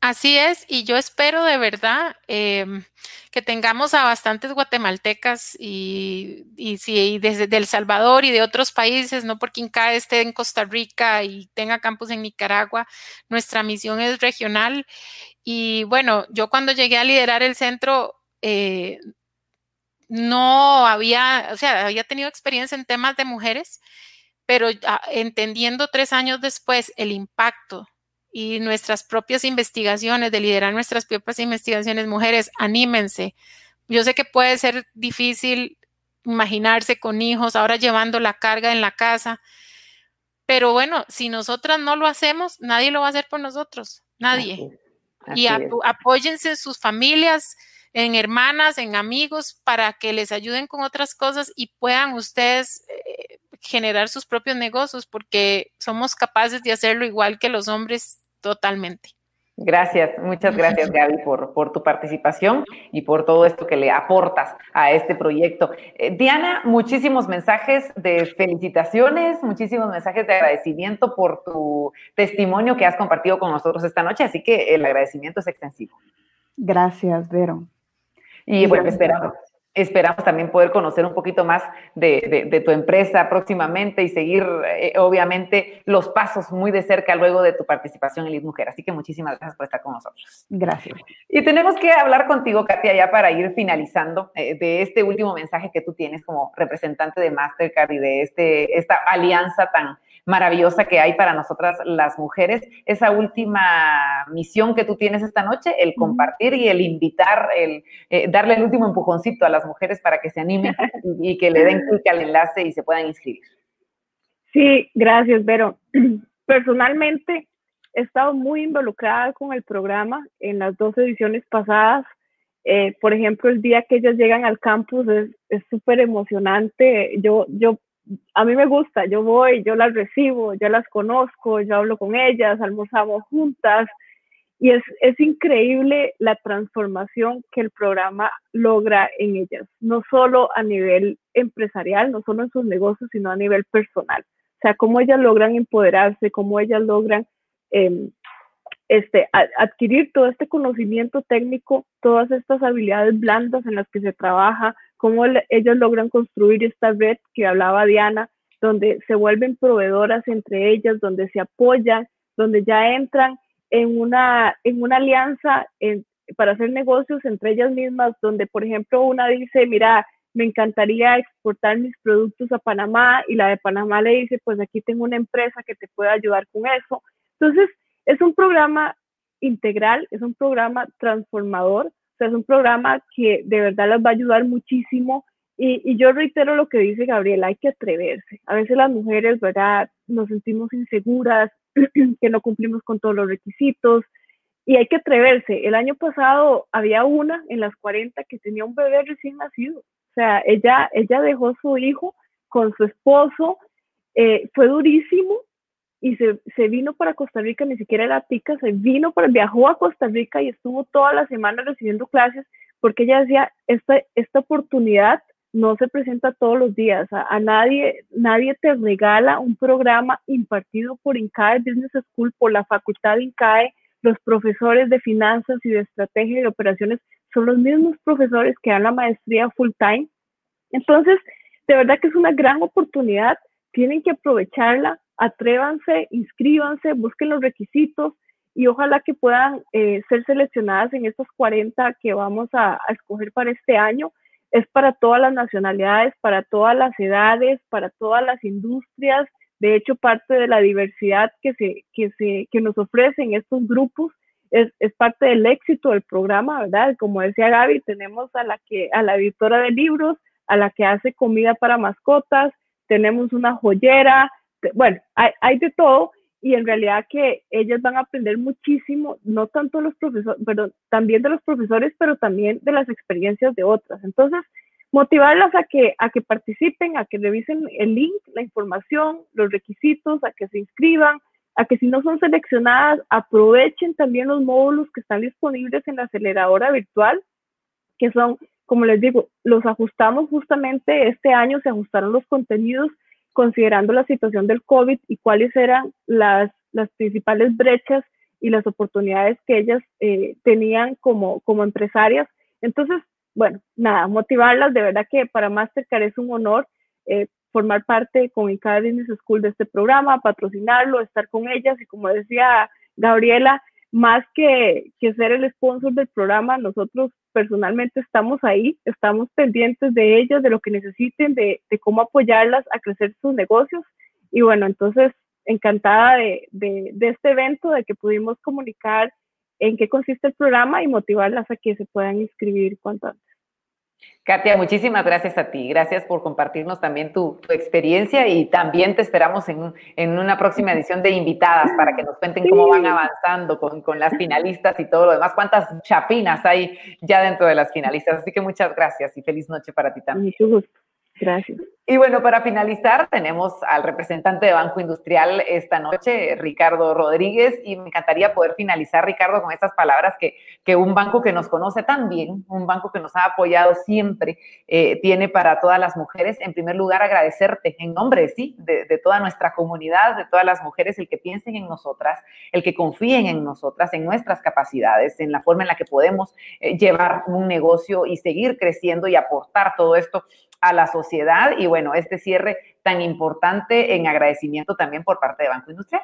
Así es, y yo espero de verdad em, que tengamos a bastantes guatemaltecas y, y, desde El Salvador y de otros países, no porque INCA esté en Costa Rica y tenga campus en Nicaragua, nuestra misión es regional. Y bueno, yo cuando llegué a liderar el centro, eh, no había, o sea, había tenido experiencia en temas de mujeres, pero entendiendo tres años después el impacto y nuestras propias investigaciones, de liderar nuestras propias investigaciones, mujeres, anímense. Yo sé que puede ser difícil imaginarse con hijos, ahora llevando la carga en la casa, pero bueno, si nosotras no lo hacemos, nadie lo va a hacer por nosotros, nadie. y apóyense en sus familias, en hermanas, en amigos, para que les ayuden con otras cosas y puedan ustedes eh, generar sus propios negocios, porque somos capaces de hacerlo igual que los hombres totalmente. Gracias, muchas gracias Gaby por, por, tu participación y por todo esto que le aportas a este proyecto. Eh, Diana, muchísimos mensajes de felicitaciones, muchísimos mensajes de agradecimiento por tu testimonio que has compartido con nosotros esta noche, así que el agradecimiento es extensivo. Gracias, Vero. Y bueno, esperamos, Esperamos también poder conocer un poquito más de, tu empresa próximamente y seguir, eh, obviamente, los pasos muy de cerca luego de tu participación en Lead Mujer. Así que muchísimas gracias por estar con nosotros. Gracias. Y tenemos que hablar contigo, Katia, ya para ir finalizando eh, de este último mensaje que tú tienes como representante de Mastercard y de este, esta alianza tan, maravillosa que hay para nosotras las mujeres. Esa última misión que tú tienes esta noche, el compartir y el invitar, el eh, darle el último empujoncito a las mujeres para que se animen y, que le den clic al enlace y se puedan inscribir. Sí, gracias, Vero. Personalmente he estado muy involucrada con el programa en las dos ediciones pasadas. Eh, por ejemplo, el día que ellas llegan al campus es súper emocionante. Yo, yo a mí me gusta, yo voy, yo las recibo, yo las conozco, yo hablo con ellas, almorzamos juntas y es, es increíble la transformación que el programa logra en ellas, no solo a nivel empresarial, no solo en sus negocios, sino a nivel personal. O sea, cómo ellas logran empoderarse, cómo ellas logran em, este, adquirir todo este conocimiento técnico, todas estas habilidades blandas en las que se trabaja, cómo ellos logran construir esta red que hablaba Diana, donde se vuelven proveedoras entre ellas, donde se apoyan, donde ya entran en una, en una alianza para hacer negocios entre ellas mismas, donde por ejemplo una dice, mira, me encantaría exportar mis productos a Panamá y la de Panamá le dice, pues aquí tengo una empresa que te puede ayudar con eso. Entonces, es un programa integral, es un programa transformador es un programa que de verdad les va a ayudar muchísimo. Y, yo reitero lo que dice Gabriela, hay que atreverse. A veces las mujeres, ¿verdad? Nos sentimos inseguras, que no cumplimos con todos los requisitos y hay que atreverse. El año pasado había una en las 40 que tenía un bebé recién nacido. O sea, ella, ella dejó su hijo con su esposo. Eh, fue durísimo, y se, se, vino para Costa Rica, ni siquiera era tica, se vino, para, viajó a Costa Rica y estuvo toda la semana recibiendo clases porque ella decía, esta, esta oportunidad no se presenta todos los días, a, nadie, nadie te regala un programa impartido por INCAE Business School, por la facultad de INCAE, los profesores de finanzas y de estrategia y de operaciones son los mismos profesores que dan la maestría full time. Entonces, de verdad que es una gran oportunidad, tienen que aprovecharla, atrévanse, inscríbanse, busquen los requisitos y ojalá que puedan eh, ser seleccionadas en estos 40 que vamos a, escoger para este año. Es para todas las nacionalidades, para todas las edades, para todas las industrias. De hecho, parte de la diversidad que, se, que, se, que nos ofrecen estos grupos es, es, parte del éxito del programa, ¿verdad? Como decía Gaby, tenemos a la, que, a la editora de libros, a la que hace comida para mascotas, tenemos una joyera, bueno, hay, hay de todo y en realidad que ellas van a aprender muchísimo, no tanto los profesores, perdón, también de los profesores, pero también de las experiencias de otras. Entonces, motivarlas a que, a que participen, a que revisen el link, la información, los requisitos, a que se inscriban, a que si no son seleccionadas, aprovechen también los módulos que están disponibles en la aceleradora virtual, que son, como les digo, los ajustamos justamente este año, se ajustaron los contenidos considerando la situación del COVID y cuáles eran las, principales brechas y las oportunidades que ellas eh, tenían como, como empresarias. Entonces, bueno, nada, motivarlas, de verdad que para Mastercard es un honor eh, formar parte con cada Business School de este programa, patrocinarlo, estar con ellas y como decía Gabriela, más que, que ser el sponsor del programa, nosotros personalmente estamos ahí, estamos pendientes de ellas, de lo que necesiten, de, de cómo apoyarlas a crecer sus negocios. Y bueno, entonces encantada de, de, de, este evento, de que pudimos comunicar en qué consiste el programa y motivarlas a que se puedan inscribir cuanto antes. Katia, muchísimas gracias a ti. Gracias por compartirnos también tu, experiencia y también te esperamos en, en, una próxima edición de invitadas para que nos cuenten cómo van avanzando con, con, las finalistas y todo lo demás. ¿Cuántas chapinas hay ya dentro de las finalistas? Así que muchas gracias y feliz noche para ti también. Mucho gusto. Gracias. Y bueno, para finalizar, tenemos al representante de Banco Industrial esta noche, Ricardo Rodríguez, y me encantaría poder finalizar, Ricardo, con estas palabras que, que un banco que nos conoce tan bien, un banco que nos ha apoyado siempre, eh, tiene para todas las mujeres. En primer lugar, agradecerte en nombre, sí, de, de, toda nuestra comunidad, de todas las mujeres, el que piensen en nosotras, el que confíen en nosotras, en nuestras capacidades, en la forma en la que podemos eh, llevar un negocio y seguir creciendo y aportar todo esto a la sociedad y bueno, este cierre tan importante en agradecimiento también por parte de Banco Industrial.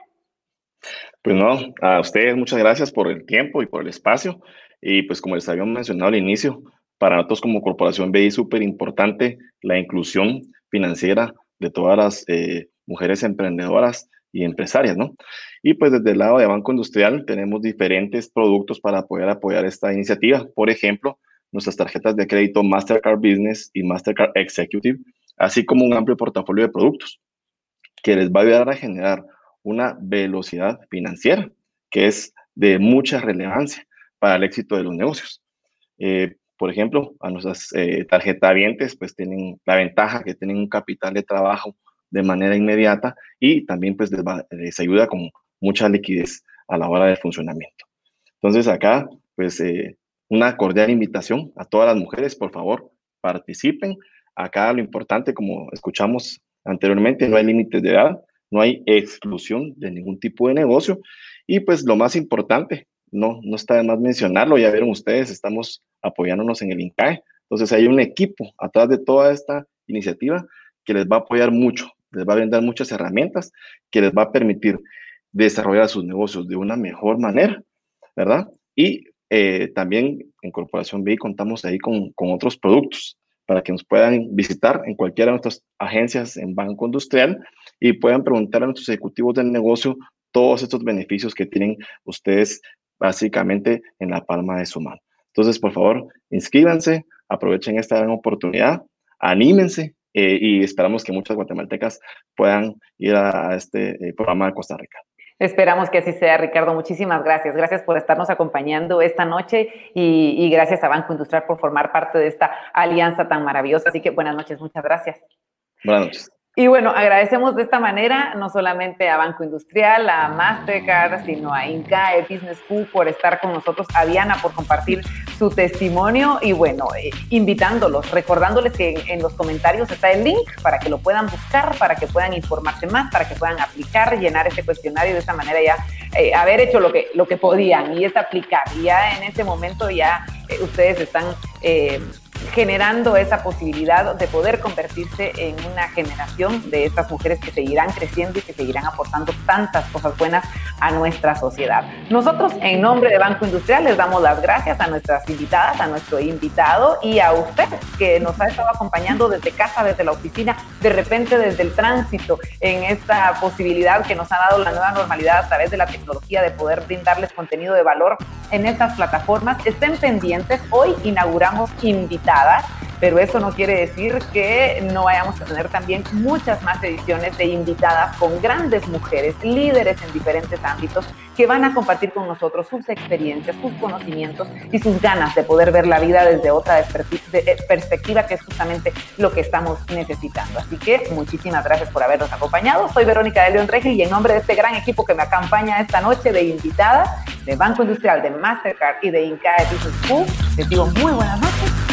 Pues no, a ustedes muchas gracias por el tiempo y por el espacio. Y pues como les había mencionado al inicio, para nosotros como Corporación BI súper importante la inclusión financiera de todas las eh, mujeres emprendedoras y empresarias, ¿no? Y pues desde el lado de Banco Industrial tenemos diferentes productos para poder apoyar esta iniciativa. Por ejemplo, nuestras tarjetas de crédito Mastercard Business y Mastercard Executive, así como un amplio portafolio de productos que les va a ayudar a generar una velocidad financiera que es de mucha relevancia para el éxito de los negocios. Eh, por ejemplo, a nuestras eh, tarjetavientes pues tienen la ventaja que tienen un capital de trabajo de manera inmediata y también pues les, ayuda con mucha liquidez a la hora del funcionamiento. Entonces acá pues eh, una cordial invitación a todas las mujeres, por favor, participen. Acá lo importante, como escuchamos anteriormente, no hay límites de edad, no hay exclusión de ningún tipo de negocio. Y pues lo más importante, no, no está de más mencionarlo, ya vieron ustedes, estamos apoyándonos en el INCAE. Entonces hay un equipo atrás de toda esta iniciativa que les va a apoyar mucho, les va a brindar muchas herramientas que les va a permitir desarrollar sus negocios de una mejor manera, ¿verdad? Y eh, también en Corporación BI contamos ahí con, con, otros productos para que nos puedan visitar en cualquiera de nuestras agencias en Banco Industrial y puedan preguntar a nuestros ejecutivos del negocio todos estos beneficios que tienen ustedes básicamente en la palma de su mano. Entonces, por favor, inscríbanse, aprovechen esta gran oportunidad, anímense eh, y esperamos que muchas guatemaltecas puedan ir a, este eh, programa de Costa Rica. Esperamos que así sea, Ricardo. Muchísimas gracias. Gracias por estarnos acompañando esta noche y, gracias a Banco Industrial por formar parte de esta alianza tan maravillosa. Así que buenas noches, muchas gracias. Buenas noches. Y bueno, agradecemos de esta manera no solamente a Banco Industrial, a Mastercard, sino a Incae Business School por estar con nosotros, a Diana por compartir su testimonio y bueno, eh, invitándolos, recordándoles que en, los comentarios está el link para que lo puedan buscar, para que puedan informarse más, para que puedan aplicar, llenar este cuestionario de esta manera ya eh, haber hecho lo que, lo que podían y es aplicar. Y ya en este momento ya eh, ustedes están generando esa posibilidad de poder convertirse en una generación de estas mujeres que seguirán creciendo y que seguirán aportando tantas cosas buenas a nuestra sociedad. Nosotros, en nombre de Banco Industrial, les damos las gracias a nuestras invitadas, a nuestro invitado y a usted que nos ha estado acompañando desde casa, desde la oficina, de repente desde el tránsito, en esta posibilidad que nos ha dado la nueva normalidad a través de la tecnología de poder brindarles contenido de valor en estas plataformas. Estén pendientes, hoy inauguramos invitados pero eso no quiere decir que no vayamos a tener también muchas más ediciones de invitadas con grandes mujeres, líderes en diferentes ámbitos, que van a compartir con nosotros sus experiencias, sus conocimientos y sus ganas de poder ver la vida desde otra eh, perspectiva, que es justamente lo que estamos necesitando. Así que muchísimas gracias por habernos acompañado. Soy Verónica de León Regil y en nombre de este gran equipo que me acompaña esta noche de invitadas de Banco Industrial, de Mastercard y de Incae Business School, les digo muy buenas noches